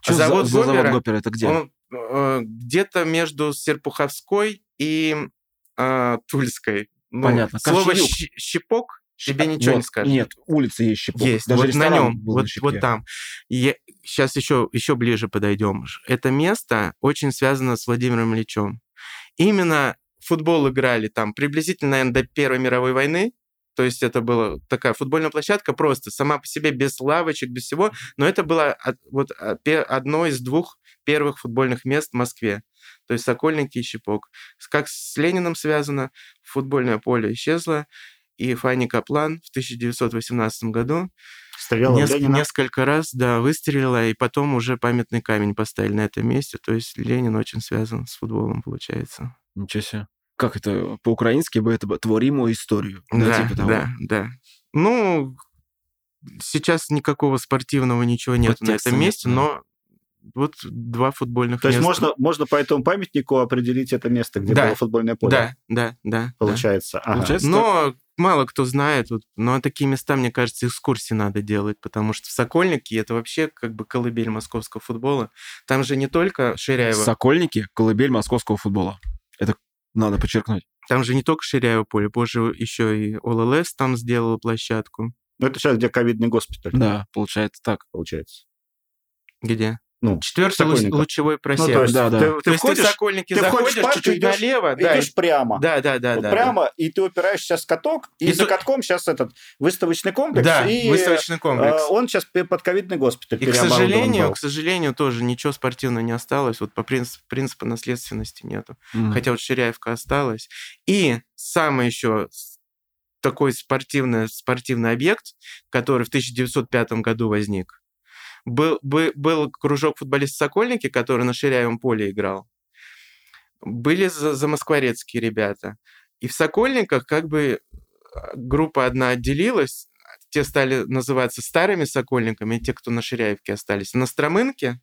Что А завод за, за завод Гопера, Гопера? Это где? Он э, где-то между Серпуховской и э, Тульской. Ну, Понятно. Слово. «щ- щепок тебе ничего Вот, не скажет. Нет, улица есть щепок. Есть, Даже вот на нем, был на вот, вот там. сейчас еще, еще ближе подойдем. Это место очень связано с Владимиром Ильичем. Именно футбол играли там приблизительно, наверное, до Первой мировой войны. То есть это была такая футбольная площадка просто, сама по себе, без лавочек, без всего. Но это было от- вот а, одно из двух первых футбольных мест в Москве. То есть Сокольники и Щепок. Как с Лениным связано, футбольное поле исчезло, и Фанни Каплан в 1918 году Стреляла Неск- Ленина. несколько раз, да, выстрелила, и потом уже памятный камень поставили на этом месте. То есть Ленин очень связан с футболом, получается. Ничего себе. Как это по-украински бы это бы творимую историю? Да, типа того. да, да. Ну, сейчас никакого спортивного ничего нет на Подтекста этом нет, месте, да. но вот два футбольных То есть места. можно, можно по этому памятнику определить это место, где Да. было футбольное поле? Да, да, да. да. Получается. Ага. Получается, Но мало кто знает, вот, но такие места, мне кажется, экскурсии надо делать, потому что в Сокольнике это вообще как бы колыбель московского футбола. Там же не только Ширяева, Сокольники — колыбель московского футбола. Это надо подчеркнуть. там же не только Ширяево поле, позже еще и ОЛЛС там сделала площадку. Ну, это сейчас где ковидный госпиталь, Да, получается так. получается. Где? Ну, Четвертый Сокольниках. лучевой просек. Ну, то есть Да, да. ты, То ты ты входишь, в Сокольники ты заходишь, парк, чуть-чуть идёшь- налево, да, идешь прямо. да, да, да, Вот да. прямо, и ты упираешь сейчас в каток, и, И за катком сейчас этот выставочный да. комплекс, Да, и выставочный комплекс. э, он сейчас под ковидный госпиталь И, к сожалению, был. к сожалению, тоже ничего спортивного не осталось. Вот по принципу, принципу наследственности нету. Мгм. Хотя вот Ширяевка осталась. И самый еще такой спортивный, спортивный объект, который в 1905 году возник, был, бы- был кружок футболистов Сокольники, который на Ширяевом поле играл. Были за, замоскворецкие ребята. И в Сокольниках как бы а, группа одна отделилась, те стали называться старыми Сокольниками, те, кто на Ширяевке остались. На Стромынке,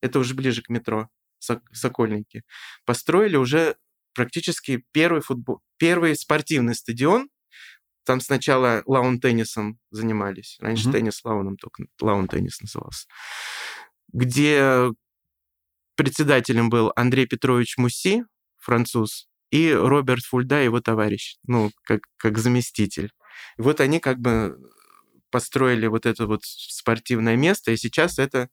это уже ближе к метро, Сок- Сокольники, построили уже практически первый, футбол, первый спортивный стадион. Там сначала лаун-теннисом занимались. Раньше Мгм. теннис лауном, только лаун-теннис назывался. Где председателем был Андрей Петрович Муси, француз, и Роберт Фульда, его товарищ, ну, как, как заместитель. И вот они как бы построили вот это вот спортивное место, и сейчас это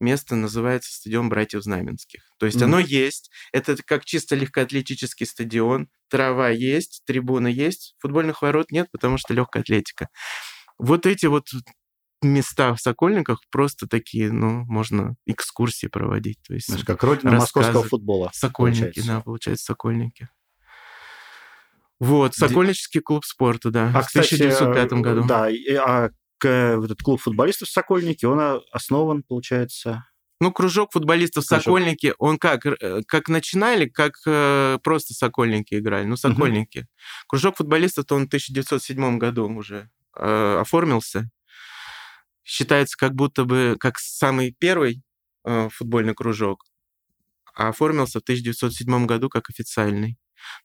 место называется стадион братьев Знаменских. То есть Мгм. оно есть, это как чисто легкоатлетический стадион, трава есть, трибуны есть, футбольных ворот нет, потому что легкая атлетика. Вот эти вот места в Сокольниках просто такие, ну, можно экскурсии проводить. То есть Знаешь, как родина рассказы. московского футбола. Сокольники, получается. да, получается, Сокольники. Вот, Сокольнический клуб спорта, да, А, в кстати, 1905 году. Да, и- а вот этот клуб футболистов Сокольники, он основан, получается. Ну, кружок футболистов Кружок. Сокольники, он как, э, как начинали, как э, просто Сокольники играли, ну, Сокольники. Кружок футболистов-то он в 1907 году уже э, оформился. Считается как будто бы как самый первый э, футбольный кружок, а оформился в 1907 году как официальный.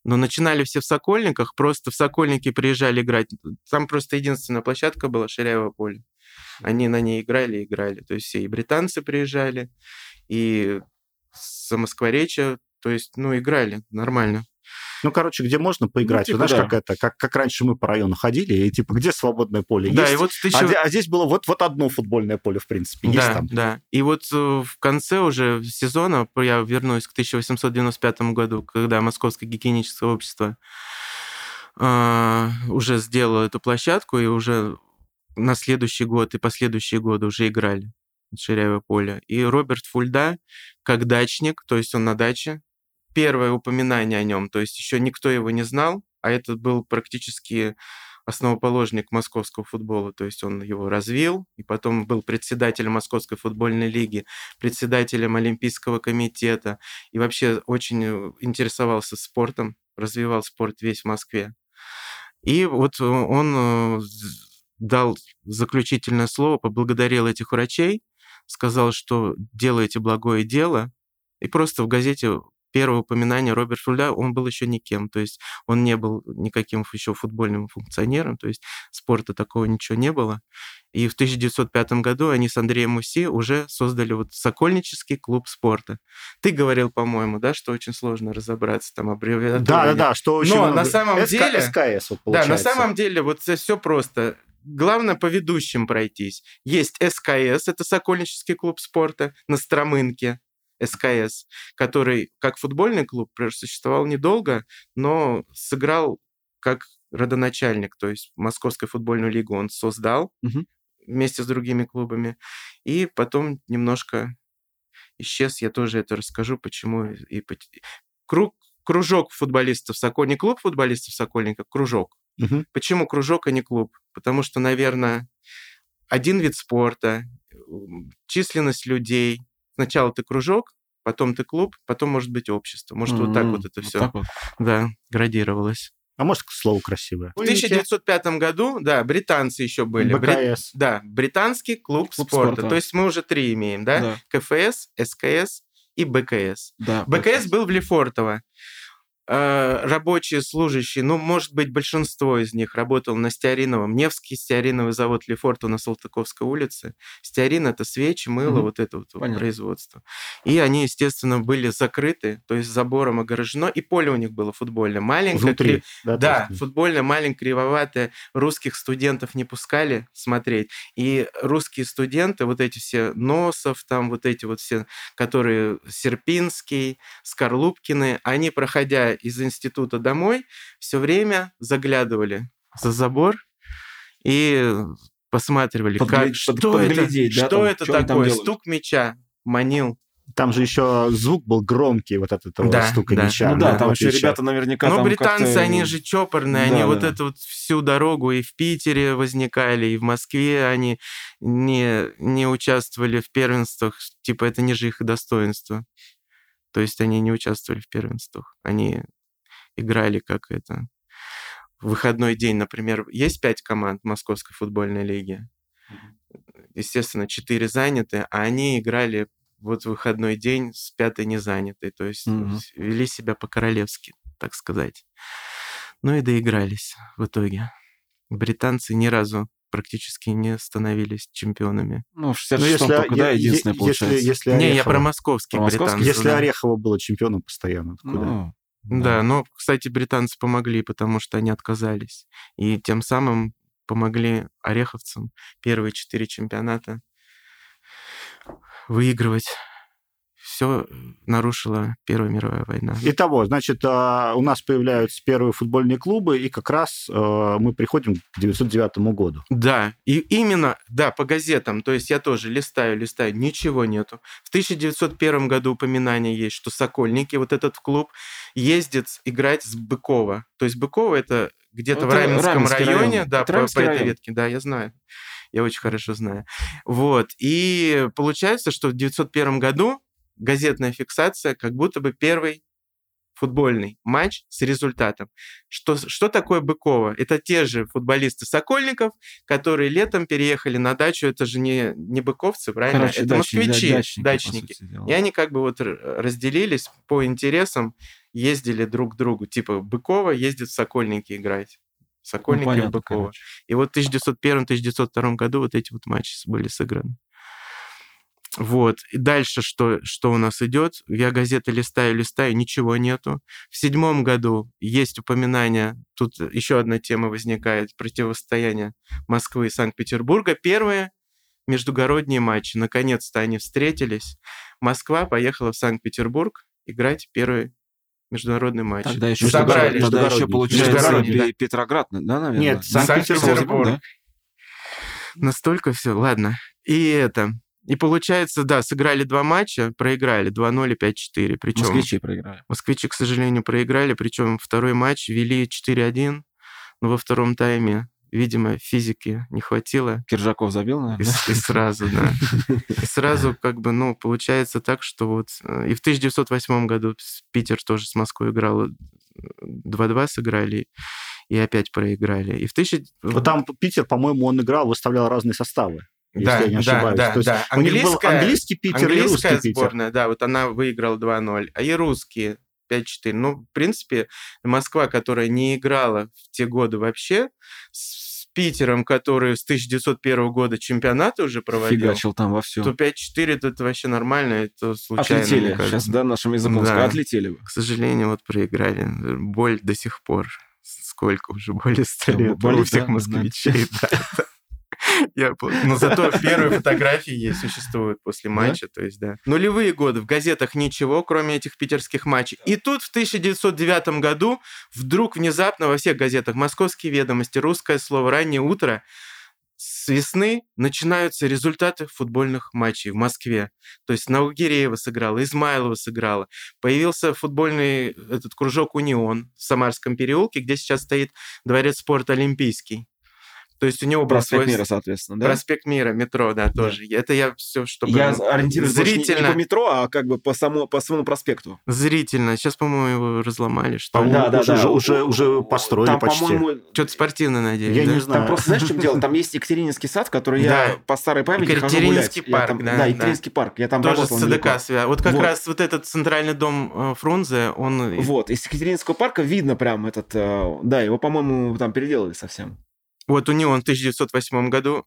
Но начинали все в Сокольниках, просто в Сокольники приезжали играть. Там просто единственная площадка была Ширяево поле. Они на ней играли играли. То есть все и британцы приезжали, и с Москворечья, то есть, ну, играли нормально. Ну, короче, где можно поиграть. типа, Знаешь, да. как это, как, как раньше мы по району ходили, и типа, где свободное поле Да, есть? и вот в А, 1000 де- а здесь было вот, вот одно футбольное поле, в принципе, есть да, там. да. И вот э, в конце уже сезона, я вернусь к 1895 году, когда Московское гигиеническое общество а, уже сделало эту площадку, и уже на следующий год и последующие годы уже играли Ширяево поле. И Роберт Фульда, как дачник, то есть он на даче, первое упоминание о нем, то есть еще никто его не знал, а это был практически основоположник московского футбола, то есть он его развил, и потом был председателем Московской футбольной лиги, председателем Олимпийского комитета, и вообще очень э, интересовался спортом, развивал спорт весь в Москве. И вот э, он э, дал заключительное слово, поблагодарил этих врачей, сказал, что делаете благое дело, и просто в газете первое упоминание Роберт Фуля, он был еще никем, то есть он не был никаким еще футбольным функционером, то есть спорта такого ничего не было. И в 1905 году они с Андреем Муси уже создали вот Сокольнический клуб спорта. Ты говорил, по-моему, да, что очень сложно разобраться там аббревиатурами. Да, да, да, что очень Но много... на самом СК, деле... СКС, вот, Да, на получается. самом деле вот все просто. Главное по ведущим пройтись. Есть СКС, это Сокольнический клуб спорта на Стромынке. СКС, который как футбольный клуб просуществовал недолго, но сыграл как родоначальник, то есть Московскую футбольную лигу он создал Мгм. вместе с другими клубами, и потом немножко исчез, я тоже это расскажу, почему. И, Круг, кружок футболистов Сокольник, не клуб футболистов Сокольника, кружок. Мгм. Почему кружок, а не клуб? Потому что, наверное, один вид спорта, численность людей. Сначала ты кружок, потом ты клуб, потом, может быть, общество. Может, вот так вот это все, так вот. да, градировалось. А может, слово красивое. В 1905 году, да, британцы еще были. Бри- БКС. Да, британский клуб, Клуб спорта. спорта. То есть мы уже три имеем, да? Да, КФС, СКС и БКС. да. БКС был в Лефортово. Э, Рабочие, служащие, ну, может быть, большинство из них работал на стеариновом. Невский стеариновый завод Лефортово на Салтыковской улице. Стеарин — это свечи, мыло, Мгм. вот это вот Понятно. производство. И они, естественно, были закрыты, то есть забором огорожено, и поле у них было футбольное. Маленькое, Внутри. кри- Да, да, футбольное, маленькое, кривоватое. Русских студентов не пускали смотреть. И русские студенты, вот эти все Носов, там вот эти вот все, которые Серпинский, Скорлупкины, они, проходя из института домой, все время заглядывали за забор и посматривали, Подгля- как, под- что это, да, что там, это что они там такое, стук мяча манил. Там же еще звук был громкий, вот от этого Да, стука да. мяча. Ну да, в там еще отличие от- ребята наверняка Но там британцы, как-то- они же чопорные, Да, они вот да. это вот всю дорогу и в Питере возникали, и в Москве они не, не участвовали в первенствах, типа это ниже их достоинства. То есть они не участвовали в первенствах, они играли как это. В выходной день, например, есть пять команд Московской футбольной лиги. Естественно, четыре заняты, а они играли вот в выходной день с пятой не занятой. То есть Мгм. вели себя по-королевски, так сказать. Ну и доигрались в итоге. Британцы ни разу практически не становились чемпионами. Ну, в Ну, 66-м если, только, да, е- единственное получается. Если, если Не, я про московских Про британцев. Если да. Орехова было чемпионом постоянно, откуда? Ну, Да, но, кстати, британцы помогли, потому что они отказались. И тем самым помогли ореховцам первые четыре чемпионата выигрывать. Все нарушила Первая мировая война. Итого, значит, а, у нас появляются первые футбольные клубы, и как раз а, мы приходим к 1909 году. Да, и именно, да, по газетам, то есть я тоже листаю, листаю, ничего нету. В 1901 году упоминание есть, что Сокольники, вот этот клуб, ездит играть с Быкова. То есть Быково это где-то в Это Раменском Раменский районе, район. да, Это по, Раменский по этой район. ветке, да, я знаю. Я очень хорошо знаю. Вот, и получается, что в 1901 году газетная фиксация как будто бы первый футбольный матч с результатом. Что, что такое Быкова? Это те же футболисты Сокольников, которые летом переехали на дачу. Это же не, не быковцы, правильно? короче, это дачники, москвичи, да, дачники, дачники. сути дела. И они как бы вот разделились по интересам, ездили друг к другу. Типа Быкова ездит в Сокольники играть. Ну, Сокольники в понятно, Быково. короче. И вот в 1901-1902 году вот эти вот матчи были сыграны. Вот. И дальше что, что у нас идет? Я газеты листаю, листаю, ничего нету. В седьмом году есть упоминание, тут еще одна тема возникает, противостояние Москвы и Санкт-Петербурга. Первые междугородние матчи. Наконец-то они встретились. Москва поехала в Санкт-Петербург играть первый международный матч. Тогда еще, Собрались, тогда еще получается Петроград, да, наверное? Нет, Санкт-Петербург. Санкт-Петербург. да? Настолько все, ладно. И это. И получается, да, сыграли два матча, проиграли 2-0 и 5-4. Причем Москвичи проиграли. москвичи, к сожалению, проиграли. Причем второй матч вели 4-1, но во втором тайме, видимо, физики не хватило. Киржаков забил, И, наверное? с- и сразу, да. И *laughs* сразу, как бы, ну, получается так, что вот... э, И в 1908 году Питер тоже с Москвой играл, э, 2-2 сыграли. и опять проиграли. И в тысяч... Вот там Питер, по-моему, он играл, выставлял разные составы. Если Да, я не да, ошибаюсь. да, То есть да. у них был Английская- английский Питер и Английская русский Питер. сборная, да, вот она выиграла 2-0, а и русские 5-4. Ну, в принципе, Москва, которая не играла в те годы вообще, с Питером, который с 1901 года чемпионаты уже проводил, Фигачил там во все. то 5-4 это вообще нормально, это случайно. Отлетели. Сейчас, да, нашим языком Да. отлетели бы. К сожалению, вот проиграли. Боль до сих пор. Сколько уже? Более 100 Да, лет болит, у всех да, да. москвичей. *laughs* да, да. Я помню. Но зато первые фотографии есть, существуют после матча, то есть, да. Нулевые годы, в газетах ничего, кроме этих питерских матчей. И тут в 1909 году вдруг внезапно во всех газетах «Московские ведомости», «Русское слово», «Раннее утро» с весны начинаются результаты футбольных матчей в Москве. То есть Наугиреева сыграла, Измайлова сыграла. Появился футбольный этот кружок «Унион» в Самарском переулке, где сейчас стоит дворец спорта «Олимпийский». То есть у него был Проспект свой- мира, соответственно, да? Проспект Мира, метро, да, тоже. Это я все, чтобы Я ориентируюсь больше не- не зрительно, по метро, а как бы по, само, по самому проспекту. зрительно. Сейчас, по-моему, его разломали, что ли. Да, да, уже, да. уже, уже построили Там, почти. по-моему, Что-то спортивно, надеюсь, Я да? не знаю. Там просто, знаешь, в чем дело? Там есть Екатерининский сад, в который я Да. по старой памяти хожу Екатерининский парк, да, Да, Екатерининский парк. Я там Тоже работал с ЦДК связано. Вот как раз вот этот центральный дом э, Фрунзе, он... Вот, из Екатерининского парка видно прям этот... э, Да, его, по-моему, там переделали совсем. Вот у него он в 1908 году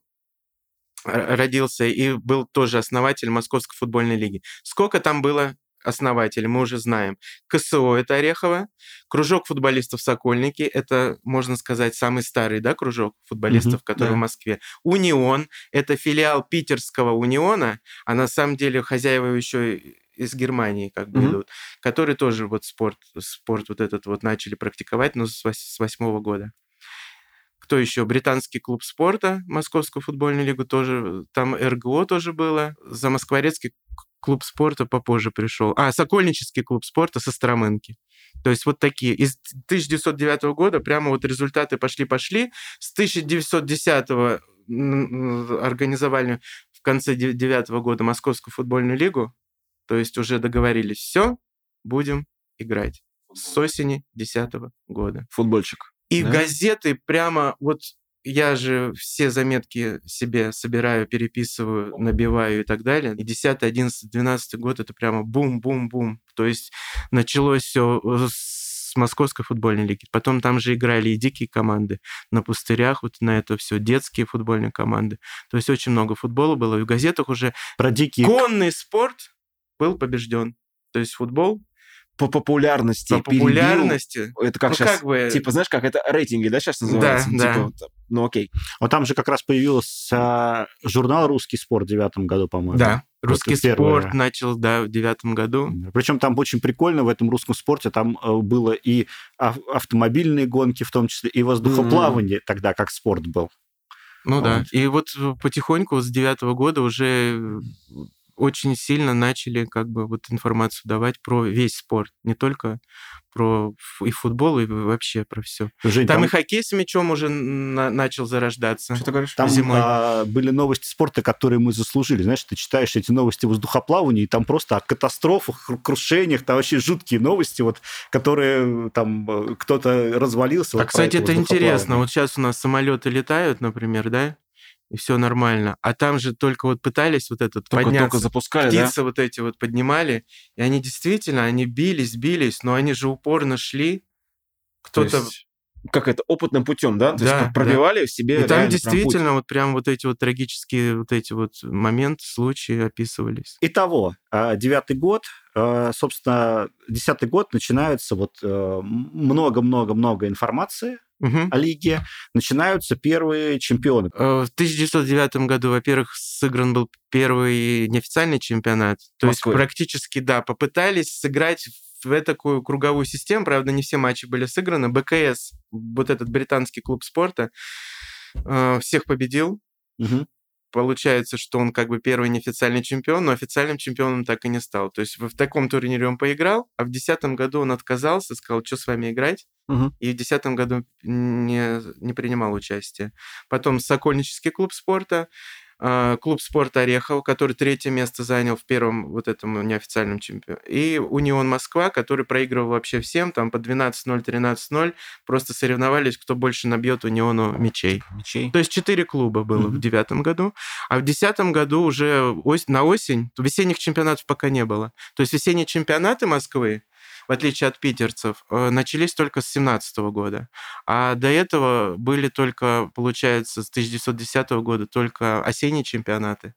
родился и был тоже основатель Московской футбольной лиги. Сколько там было основателей, мы уже знаем. КСО – это Орехово, кружок футболистов «Сокольники» – это, можно сказать, самый старый да, кружок футболистов, Мгм, который да. в Москве. «Унион» – это филиал питерского «Униона», а на самом деле хозяева еще из Германии как бы Мгм. идут, которые тоже вот спорт, спорт вот этот вот начали практиковать, но вось- с восьмого года. Кто еще? Британский клуб спорта, Московскую футбольную лигу тоже. Там РГО тоже было. За Москворецкий клуб спорта попозже пришел. А, Сокольнический клуб спорта со Стромынки. То есть вот такие. Из 1909 года прямо вот результаты пошли-пошли. С 1910 организовали в конце 9 года Московскую футбольную лигу. То есть уже договорились, все, будем играть. С осени 10 года. Футбольчик. И Да? газеты прямо вот я же все заметки себе собираю, переписываю, набиваю и так далее. И 10, 11, 12 год это прямо бум-бум-бум. То есть началось все с московской футбольной лиги. Потом там же играли и дикие команды на пустырях, вот на это все, детские футбольные команды. То есть очень много футбола было. И в газетах уже Про дикие... конный спорт был побежден. То есть футбол По популярности. по перебил. популярности. Это как ну, сейчас... как бы... Типа, знаешь, как это рейтинги, да, сейчас называется? Да, да. Типа, вот, ну окей. Вот там же как раз появился журнал «Русский спорт» в девятом году, по-моему. Да, русский первое. спорт начал, да, в девятом году. Причем там очень прикольно в этом русском спорте, там э, было и ав- автомобильные гонки в том числе, и воздухоплавание тогда как спорт был. Ну да. Вот. И вот э, потихоньку с девятого года уже очень сильно начали как бы вот информацию давать про весь спорт, не только про и футбол, и вообще про все. Жень, Там, там и хоккей с мячом уже на- начал зарождаться. Что ты говоришь? там, зимой. а, были новости спорта, которые мы заслужили. Знаешь, ты читаешь эти новости воздухоплавания, и там просто о катастрофах, кру- крушениях, там вообще жуткие новости, вот, которые там э, кто-то развалился. А, вот кстати, это интересно. Вот сейчас у нас самолеты летают, например, да, и все нормально. А там же только вот пытались вот этот Только, подняться. только запускали, да? птицы вот эти вот поднимали, и они действительно, они бились, бились, но они же упорно шли. То Кто-то... есть, как это, опытным путем, да? То Да, есть пробивали в себе И там реально прям действительно вот прям вот эти вот трагические вот эти вот моменты, случаи описывались. Итого, а, девятый год, а, собственно, десятый год начинается вот э, много-много-много информации Мгм. о лиге, начинаются первые чемпионы. Э, В 1909 году, во-первых, сыгран был первый неофициальный чемпионат. То есть Москвы. практически, да, попытались сыграть в такую круговую систему. Правда, не все матчи были сыграны. БКС, вот этот британский клуб спорта, э, всех победил. Мгм. Получается, что он как бы первый неофициальный чемпион, но официальным чемпионом так и не стал. То есть в таком турнире он поиграл, а в 2010 году он отказался, сказал, что с вами играть. Мгм. И в 2010 году не, не принимал участие. Потом Сокольнический клуб спорта. А, клуб спорта Орехово, который третье место занял в первом вот этом неофициальном чемпионате. И Унион Москва, который проигрывал вообще всем, там по 12-0, 13-0, просто соревновались, кто больше набьет Униону мячей. Мячей. То есть четыре клуба было Мгм. в девятом году, а в десятом году уже ось- на осень весенних чемпионатов пока не было. То есть весенние чемпионаты Москвы, в отличие от питерцев, э, начались только с 17 года. А до этого были только, получается, с 1910 года только осенние чемпионаты.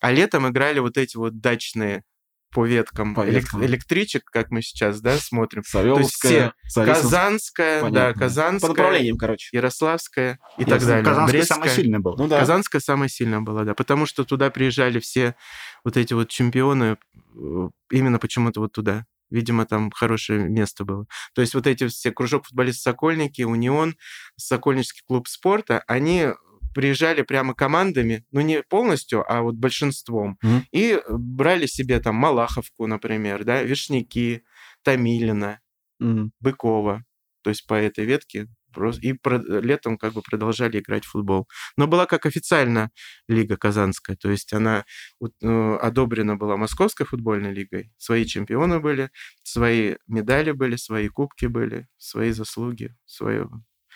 А летом играли вот эти вот дачные по веткам, По веткам. электричек, как мы сейчас, да, смотрим. Савеловская, Зарисовская. Казанская, да, Понятно. По Казанская, направлениям, короче. Ярославская и Ясно, так далее. Казанская самая сильная была. Ну да. Казанская самая сильная была, да, потому что туда приезжали все вот эти вот чемпионы, э, именно почему-то вот туда. Видимо, там хорошее место было. То есть вот эти все кружок футболистов Сокольники, Унион, Сокольнический клуб спорта, они приезжали прямо командами, ну не полностью, а вот большинством, Мгм. и брали себе там Малаховку, например, да, Вишняки, Томилина, Мгм. Быкова, то есть по этой ветке, и летом как бы продолжали играть в футбол. Но была как официально лига казанская, то есть она э, одобрена была Московской футбольной лигой, свои чемпионы были, свои медали были, свои кубки были, свои заслуги, свое...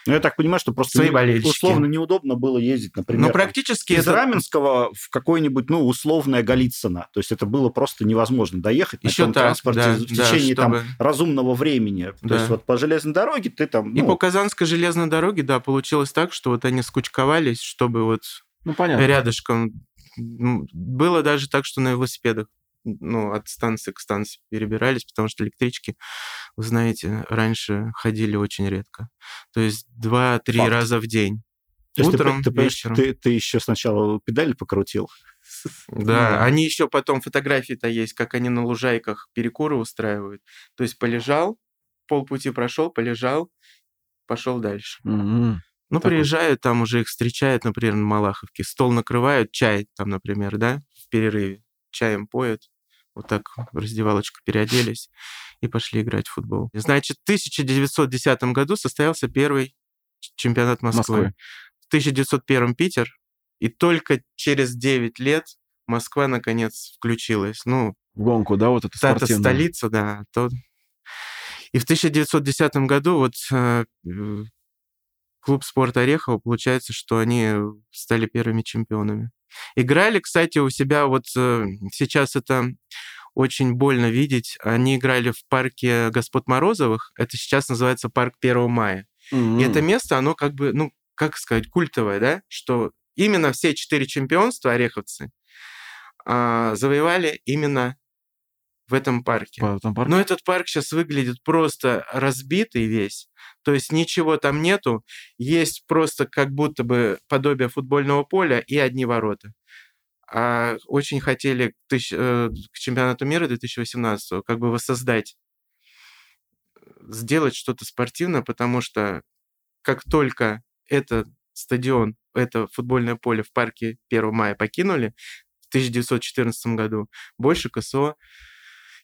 Ну, я так понимаю, что просто Свои болельщики. условно неудобно было ездить, например, Но там, практически из это... Раменского в какое-нибудь, ну, условное Голицыно. То есть это было просто невозможно доехать на Еще этом так, транспорте да, в да, течение там чтобы- разумного времени. То Да. есть вот по железной дороге ты там... И ну, по Казанской железной дороге, да, получилось так, что вот они скучковались, чтобы вот Ну, понятно. рядышком. Было даже так, что на велосипедах ну, от станции к станции перебирались, потому что электрички, вы знаете, раньше ходили очень редко. То есть два-три раза в день. то ты- утром, ты, понимаешь, вечером. ты, ты еще сначала педаль покрутил. *laughs* Да, Да. они еще потом фотографии-то есть, как они на лужайках перекуры устраивают. То есть полежал, полпути прошел, полежал, пошел дальше. Мгм. Ну, Так приезжают, там уже их встречают, например, на Малаховке. Стол накрывают, чай там, например, да, в перерыве. Чаем поют. Вот так в раздевалочку переоделись и пошли играть в футбол. Значит, в 1910 году состоялся первый чемпионат Москвы. Москвы. В 1901 Питер. И только через 9 лет Москва, наконец, включилась. Ну, В гонку, да, вот это спортивную. столица, да. То... И в 1910 году вот э, клуб спорта Орехово, получается, что они стали первыми чемпионами. Играли, кстати, у себя вот э, сейчас это очень больно видеть. Они играли в парке Господ Морозовых. Это сейчас называется парк 1 мая. Мгм. И это место, оно как бы, ну, как сказать, культовое, да, что именно все четыре чемпионства ореховцы а, завоевали именно в этом парке. По- там парк? Но этот парк сейчас выглядит просто разбитый весь. То есть ничего там нету. Есть просто как будто бы подобие футбольного поля и одни ворота. А очень хотели к, тысяч- э, к чемпионату мира 2018 как бы воссоздать, сделать что-то спортивное, потому что как только этот стадион, это футбольное поле в парке 1 мая покинули в 1914 году, больше КСО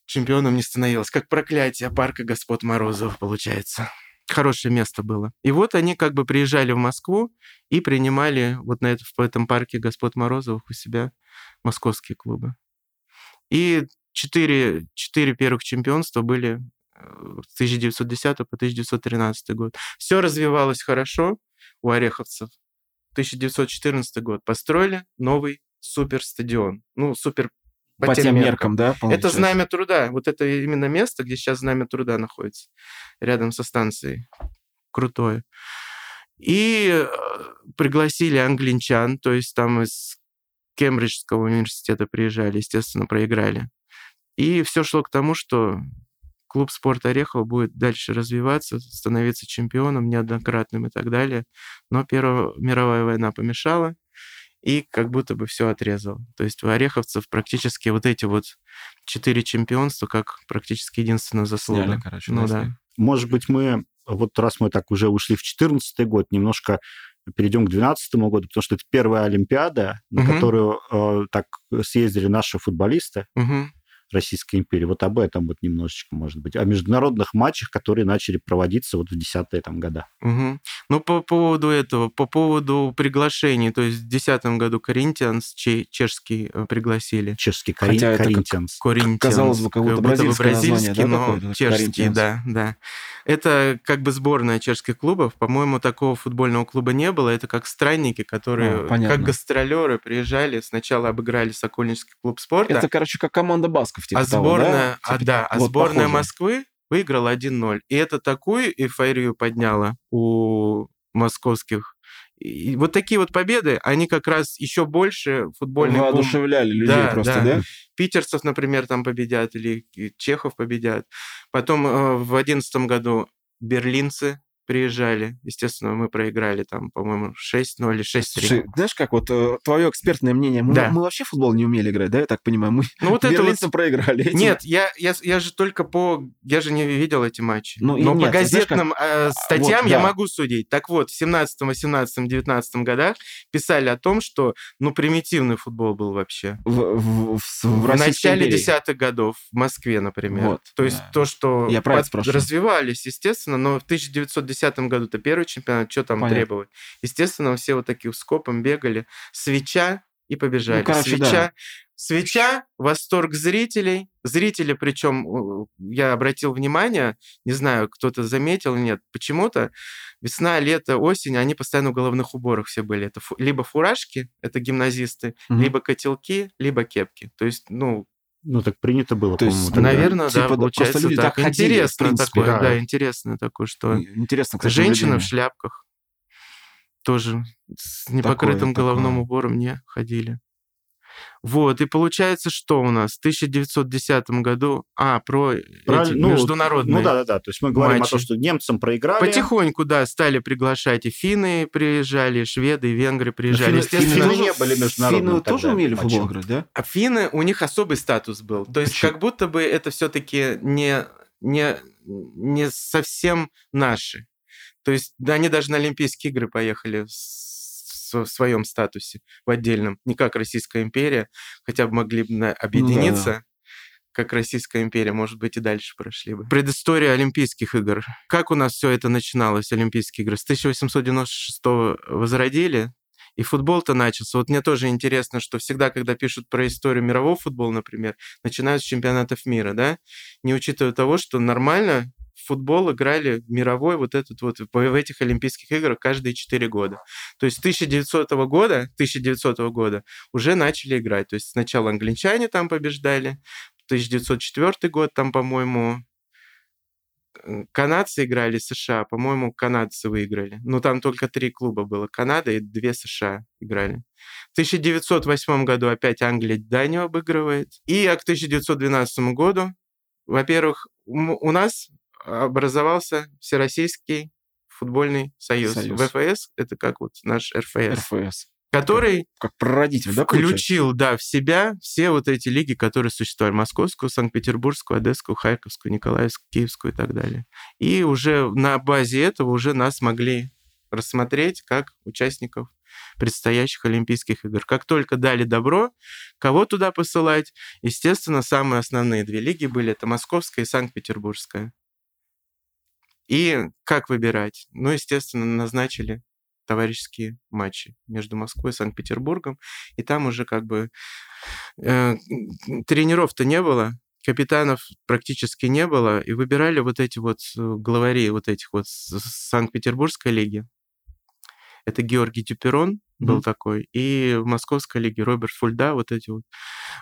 чемпионом не становилось. Как проклятие парка Господ Морозов, получается. Хорошее место было. И вот они как бы приезжали в Москву и принимали вот на это, в этом парке Господ Морозовых у себя московские клубы. И четыре, четыре первых чемпионства были э, с 1910 по 1913 год. Все развивалось хорошо у ореховцев. 1914 год построили новый суперстадион. Ну, супер По тем меркам, да? это получается? знамя труда. Вот это именно место, где сейчас знамя труда находится, рядом со станцией. Крутое. И э, пригласили англичан, то есть там из Кембриджского университета приезжали, естественно, проиграли. И все шло к тому, что клуб спорта Орехова будет дальше развиваться, становиться чемпионом неоднократным и так далее. Но Первая мировая война помешала, и как будто бы все отрезал. То есть у ореховцев практически вот эти вот четыре чемпионства как практически единственная заслуга. Сняли, короче, ну да. Может быть, мы, вот раз мы так уже ушли в 2014 год, немножко перейдем к 2012 году, потому что это первая Олимпиада, на Мгм. которую э, так съездили наши футболисты. Мгм. Российской империи. Вот об этом вот немножечко, может быть. О международных матчах, которые начали проводиться вот в десятые там года. Угу. Ну, по поводу этого, по поводу приглашений, то есть в 2010 году Коринтианс чешский э, пригласили. Чешский Коринтианс. Коринтианс. Казалось бы, как будто бразильское название, но чешский, да, да. Это как бы сборная чешских клубов. По-моему, такого футбольного клуба не было. Это как странники, которые, а, как гастролеры, приезжали, сначала обыграли Сокольнический клуб спорта. Это, короче, как команда Басков. Типа а сборная, того, да? Типа, а, да, а вот сборная похоже. Москвы выиграла 1-0. И это такую эйфорию подняло у московских и вот такие вот победы, они как раз еще больше футбольный Воодушевляли людей да, просто, да. да? Питерцев, например, там победят, или Чехов победят. Потом э, в одиннадцатом году берлинцы приезжали. Естественно, мы проиграли там, по-моему, 6-0 или 6-3. Слушай, знаешь, как вот э, твое экспертное мнение, мы, да. мы вообще футбол не умели играть, да, я так понимаю? Мы ну, вот это вот... проиграли. Этим... Нет, я, я, я же только по... Я же не видел эти матчи. Ну, Но нет, по газетным знаешь, как... э, статьям вот, я да. могу судить. Так вот, в 17 18 19 годах писали о том, что, ну, примитивный футбол был вообще. В, в, в, в, в начале десятых годов в Москве, например. Вот, то есть да. то, что я под... развивались, естественно, но в 1910 2010 году-то первый чемпионат, что там Понятно. требовать? Естественно, все вот такие скопом бегали. Свеча и побежали. Ну, короче, свеча, да. свеча, восторг зрителей. Зрители, причем, я обратил внимание, не знаю, кто-то заметил или нет, почему-то весна, лето, осень, они постоянно в головных уборах все были. Это фу, либо фуражки, это гимназисты, угу. либо котелки, либо кепки. То есть, ну, ну, так принято было, То есть, наверное, типа, да, получается люди так. так ходили, интересно принципе, такое, да. да, интересно такое, что интересно, кстати, женщина в шляпках тоже с непокрытым такое, головным такое. убором не ходили. Вот, и получается, что у нас в 1910 году... А, про эти ну, международные Ну да-да-да, то есть мы говорим матчи. о том, что немцам проиграли. Потихоньку, да, стали приглашать, и финны приезжали, и шведы, и венгры приезжали. Финны, финны, финны не были международными. Финны тоже умели в футбол играть, да? А финны, у них особый статус был. То есть Почему? как будто бы это все таки не, не, не совсем наши. То есть да, они даже на Олимпийские игры поехали с в своем статусе, в отдельном, не как Российская империя, хотя бы могли бы объединиться, ну, да, как Российская империя, может быть, и дальше прошли бы. Предыстория Олимпийских игр. Как у нас все это начиналось, Олимпийские игры? С 1896 возродили, и футбол-то начался. Вот мне тоже интересно, что всегда, когда пишут про историю мирового футбола, например, начинают с чемпионатов мира, да, не учитывая того, что нормально футбол играли мировой вот этот вот в этих Олимпийских играх каждые 4 года. То есть с 1900 года, 1900 года уже начали играть. То есть сначала англичане там побеждали, 1904 год там, по-моему, канадцы играли США, по-моему, канадцы выиграли. Но там только три клуба было. Канада и две США играли. В 1908 году опять Англия Данию обыгрывает. И к 1912 году, во-первых, у нас образовался Всероссийский футбольный союз. союз. ВФС — это как вот наш РФС. РФС. Который как, как прародитель, да, включил, да, в себя все вот эти лиги, которые существовали. Московскую, Санкт-Петербургскую, Одесскую, Харьковскую, Николаевскую, Киевскую и так далее. И уже на базе этого уже нас могли рассмотреть как участников предстоящих Олимпийских игр. Как только дали добро, кого туда посылать, естественно, самые основные две лиги были, это Московская и Санкт-Петербургская. И как выбирать? Ну, естественно, назначили товарищеские матчи между Москвой и Санкт-Петербургом. И там уже как бы э, тренеров-то не было, капитанов практически не было, и выбирали вот эти вот э, главари вот этих вот Санкт-Петербургской лиги. Это Георгий Тюперон mm-hmm. был такой, и в Московской лиге Роберт Фульда, вот эти вот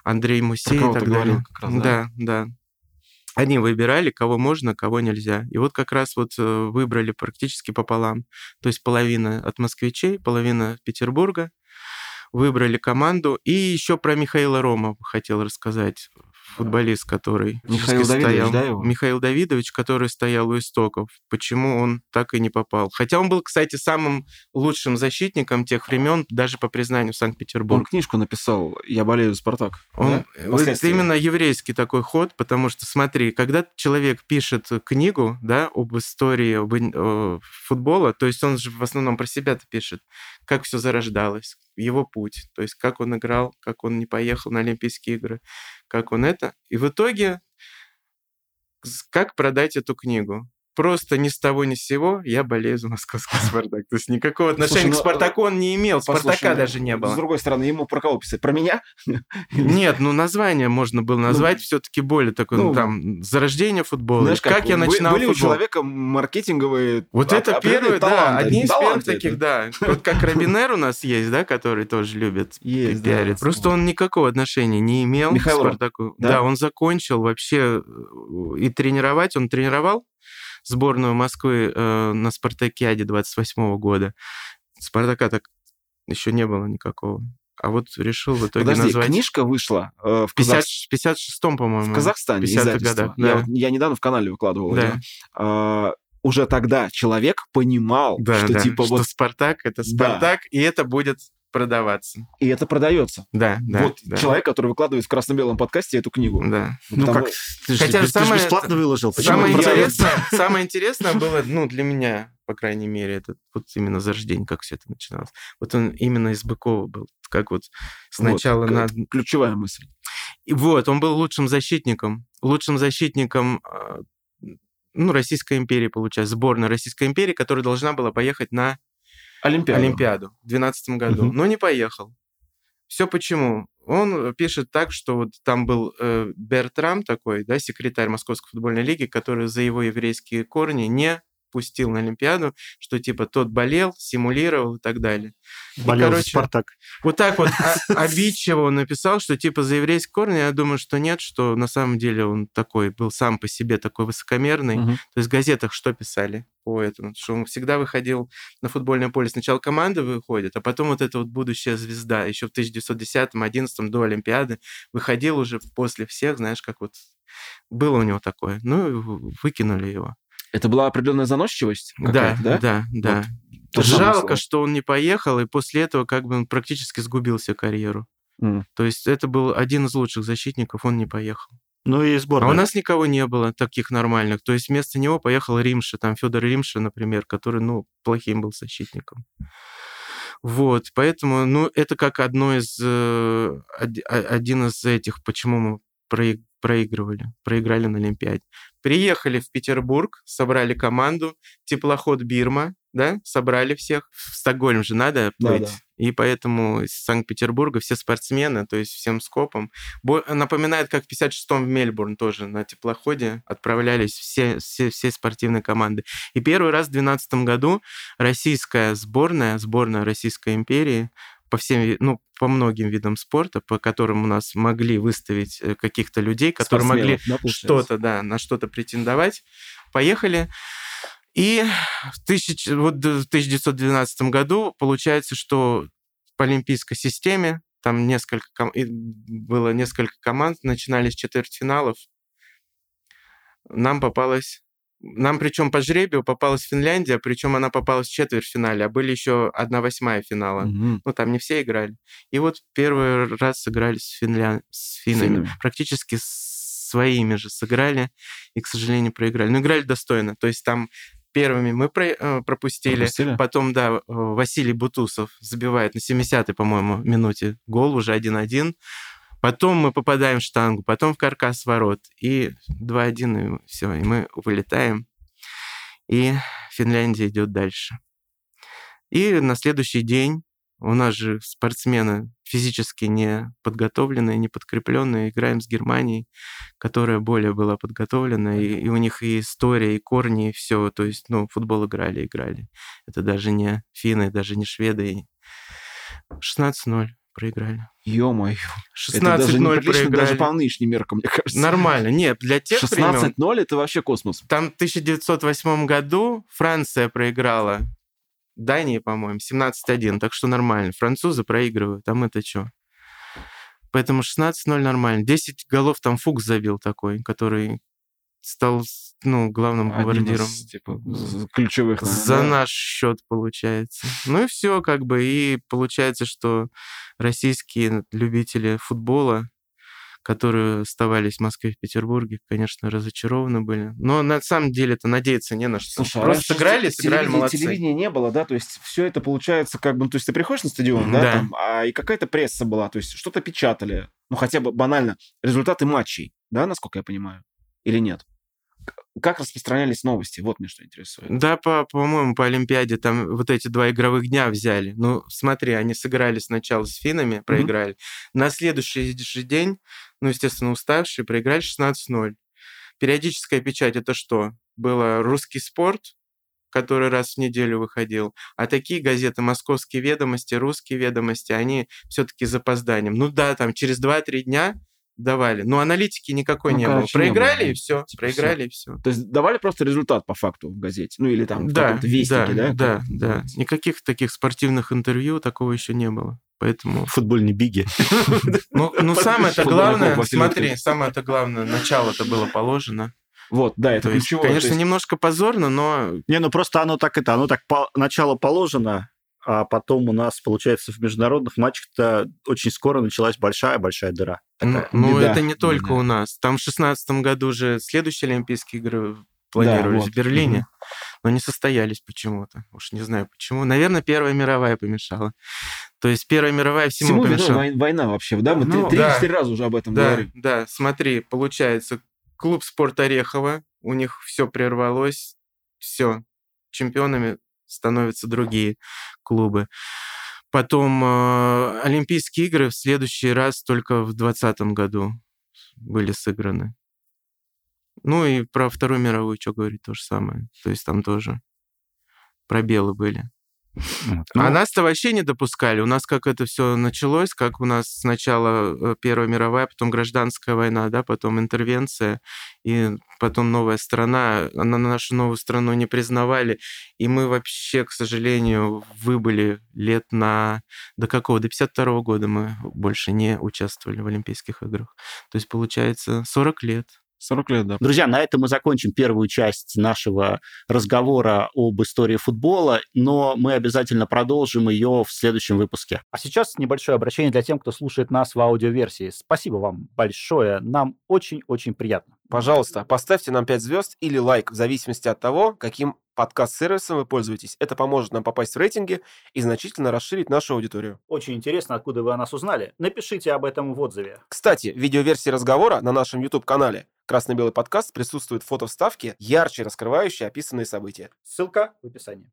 Андрей Мусей и так далее. Как раз, да, да. да они выбирали, кого можно, кого нельзя. И вот как раз вот э, выбрали практически пополам. То есть половина от москвичей, половина Петербурга. Выбрали команду. И еще про Михаила Рома хотел рассказать футболист, который Михаил Давидович, стоял, да, его? Михаил Давидович, который стоял у истоков. Почему он так и не попал? Хотя он был, кстати, самым лучшим защитником тех времен, даже по признанию Санкт-Петербурга. Он книжку написал «Я болею за Спартак». Он, да? Это именно еврейский такой ход, потому что, смотри, когда человек пишет книгу да, об истории об, о, футбола, то есть он же в основном про себя-то пишет, как все зарождалось, его путь. То есть как он играл, как он не поехал на Олимпийские игры, как он это. И в итоге как продать эту книгу? Просто ни с того ни с сего я болею за московский *laughs* «Спартак». То есть никакого отношения Слушай, к ну, «Спартаку» он не имел, «Спартака» Послушай, даже не было. С другой стороны, ему про кого писать? Про меня? *laughs* Нет, ну название можно было назвать ну, все-таки более такое, ну, там, зарождение футбола. Знаешь, как, как я начинал были футбол. у человека маркетинговые Вот это первые, да, одни из первых таких, да. *laughs* Вот как Робинер у нас есть, да, который тоже любит есть, пиариться. Просто он никакого отношения не имел к «Спартаку». Да, он закончил вообще э, и тренировать, он тренировал сборную Москвы э, на Спартакиаде 28 года. Спартака так еще не было никакого. А вот решил в итоге Подожди, назвать... книжка вышла э, в, 50, в 56-м, по-моему. В Казахстане, 50 годах. Да. Я, я недавно в канале выкладывал да. ее. А, уже тогда человек понимал, да, что да, типа что вот... Спартак — это Спартак, да. и это будет продаваться. И это продается. Да, да. Вот да. человек, который выкладывает в красно-белом подкасте эту книгу. Да. Ну, ну как? Ты Хотя же, самое, ты же бесплатно выложил. Самое интересное, самое интересное было, ну, для меня, по крайней мере, это вот именно зарождение, как все это начиналось. Вот он именно из Быкова был. Как вот сначала вот, на... Ключевая мысль. И вот, он был лучшим защитником. Лучшим защитником а, ну, Российской империи, получается, сборная Российской империи, которая должна была поехать на Олимпиаду, Олимпиаду в 2012 году, угу. но не поехал. Все почему? Он пишет так, что вот там был э, Бертрам такой, да, секретарь Московской футбольной лиги, который за его еврейские корни не пустил на Олимпиаду, что типа тот болел, симулировал и так далее. Болел и, короче, Спартак. Вот так вот *laughs* обидчиво он написал, что типа за еврейские корни, я думаю, что нет, что на самом деле он такой был сам по себе такой высокомерный. Угу. То есть в газетах что писали по этому? Что он всегда выходил на футбольное поле. Сначала команда выходит, а потом вот эта вот будущая звезда. Еще в 1910-11 до Олимпиады выходил уже после всех, знаешь, как вот было у него такое. Ну, выкинули его. Это была определенная заносчивость? Да, да, да, да. Вот. Жалко, что он не поехал, и после этого как бы он практически сгубил себе карьеру. Mm. То есть это был один из лучших защитников, он не поехал. Ну и сборная. А у нас никого не было таких нормальных. То есть вместо него поехал Римша, там Федор Римша, например, который, ну, плохим был защитником. Вот, поэтому, ну, это как одно из, э, один из этих, почему мы проигрывали, проиграли на Олимпиаде. Приехали в Петербург, собрали команду, теплоход Бирма, да, собрали всех. В Стокгольм же надо плыть. Да, да. И поэтому из Санкт-Петербурга все спортсмены, то есть всем скопом. Бо... Напоминает, как в 56-м в Мельбурн тоже на теплоходе отправлялись все, все, все спортивные команды. И первый раз в 2012 году российская сборная, сборная Российской империи по всем, ну, по многим видам спорта, по которым у нас могли выставить э, каких-то людей, которые могли да, что-то, да, на что-то претендовать. Поехали. И в, тысяч, вот в 1912 году получается, что по олимпийской системе там несколько, было несколько команд, начинались четвертьфиналов. Нам попалась нам причем по жребию попалась Финляндия, причем она попалась в четвертьфинале, а были еще одна восьмая финала. Угу. Ну, там не все играли. И вот первый раз сыграли с, финля... с финнами. финнами. Практически своими же сыграли и, к сожалению, проиграли. Но играли достойно. То есть там первыми мы про, э, пропустили. пропустили. Потом, да, э, Василий Бутусов забивает на 70-й, по-моему, минуте гол, уже 1-1. Потом мы попадаем в штангу, потом в каркас ворот. И 2-1, и все, и мы вылетаем. И Финляндия идет дальше. И на следующий день у нас же спортсмены физически не подготовленные, не подкрепленные. Играем с Германией, которая более была подготовлена. И, и у них и история, и корни, и все. То есть, ну, футбол играли, играли. Это даже не финны, даже не шведы. 16-0 проиграли. Ё-моё. 16-0 проиграли. Даже по нынешним меркам, мне кажется. Нормально. Нет, для тех 16-0 времен... это вообще космос. Там в 1908 году Франция проиграла Дании, по-моему, 17-1. Так что нормально. Французы проигрывают. Там это что? Поэтому 16-0 нормально. 10 голов там Фукс забил такой, который стал ну, главным гвардиром. Из, типа, ключевых. За да? наш счет, получается. Ну и все, как бы. И получается, что российские любители футбола, которые оставались в Москве и в Петербурге, конечно, разочарованы были. Но на самом деле это надеяться не на что. Слушай, а Просто сыграли, сыграли, молодцы. телевидения не было, да, то есть все это получается как бы, ну, то есть ты приходишь на стадион, да, Да. там, а и какая-то пресса была, то есть что-то печатали, ну хотя бы банально результаты матчей, да, насколько я понимаю, или нет? Как распространялись новости? Вот мне что интересует. Да, по, по-моему, по Олимпиаде там вот эти два игровых дня взяли. Ну, смотри, они сыграли сначала с финнами, проиграли. На следующий же день, ну, естественно, уставшие, проиграли 16-0. Периодическая печать это что? Было русский спорт, который раз в неделю выходил. А такие газеты, московские ведомости, русские ведомости, они все-таки с запозданием. Ну да, там через 2-3 дня давали. Но аналитики никакой Ну, не было. короче, не было, Проиграли и все. Типа Проиграли и все. То есть давали просто результат по факту в газете, ну или там в Да, каком-то вестнике, да? да, да, да. Никаких таких спортивных интервью такого еще не было. Поэтому, Футбольный биги. *laughs* ну, ну самое-то Футбольный главное, смотри, Васильевич. самое-то главное, начало-то было положено. Вот, да, это То есть, ключевое. конечно, то есть- немножко позорно, но Не, ну просто оно так это, оно так по- начало положено, а потом у нас, получается, в международных матчах-то очень скоро началась большая-большая дыра. ну, Такая. ну, беда, это не только беда. у нас. Там в шестнадцатом году же следующие Олимпийские игры планировались вот. в Берлине, Мгм. но не состоялись почему-то. Уж не знаю почему. Наверное, Первая мировая помешала. То есть Первая мировая всему, Всему помешала. вой- война вообще, да? Мы Ну, три- да. три-четыре раза уже об этом Да, говорим. да, смотри, получается, клуб «Спорт Орехова», у них все прервалось, все, чемпионами становятся другие клубы. Потом э, Олимпийские игры в следующий раз только в 2020 году были сыграны. Ну и про Вторую мировую, что говорить, то же самое. То есть там тоже пробелы были. Вот. а Ну, нас-то вообще не допускали. У нас как это все началось, как у нас сначала э, Первая мировая, потом гражданская война, да, потом интервенция, и потом новая страна. Она нашу новую страну не признавали, и мы вообще, к сожалению, выбыли лет на... До какого? До 52 года мы больше не участвовали в Олимпийских играх. То есть, получается, 40 лет. 40 лет, да. Друзья, на этом мы закончим первую часть нашего разговора об истории футбола, но мы обязательно продолжим ее в следующем выпуске. А сейчас небольшое обращение для тех, кто слушает нас в аудиоверсии. Спасибо вам большое, нам очень-очень приятно. Пожалуйста, поставьте нам 5 звезд или лайк, в зависимости от того, каким подкаст-сервисом вы пользуетесь. Это поможет нам попасть в рейтинги и значительно расширить нашу аудиторию. Очень интересно, откуда вы о нас узнали. Напишите об этом в отзыве. Кстати, в видеоверсии разговора на нашем YouTube-канале «Красно-белый подкаст» присутствует фото вставки, ярче раскрывающие описанные события. Ссылка в описании.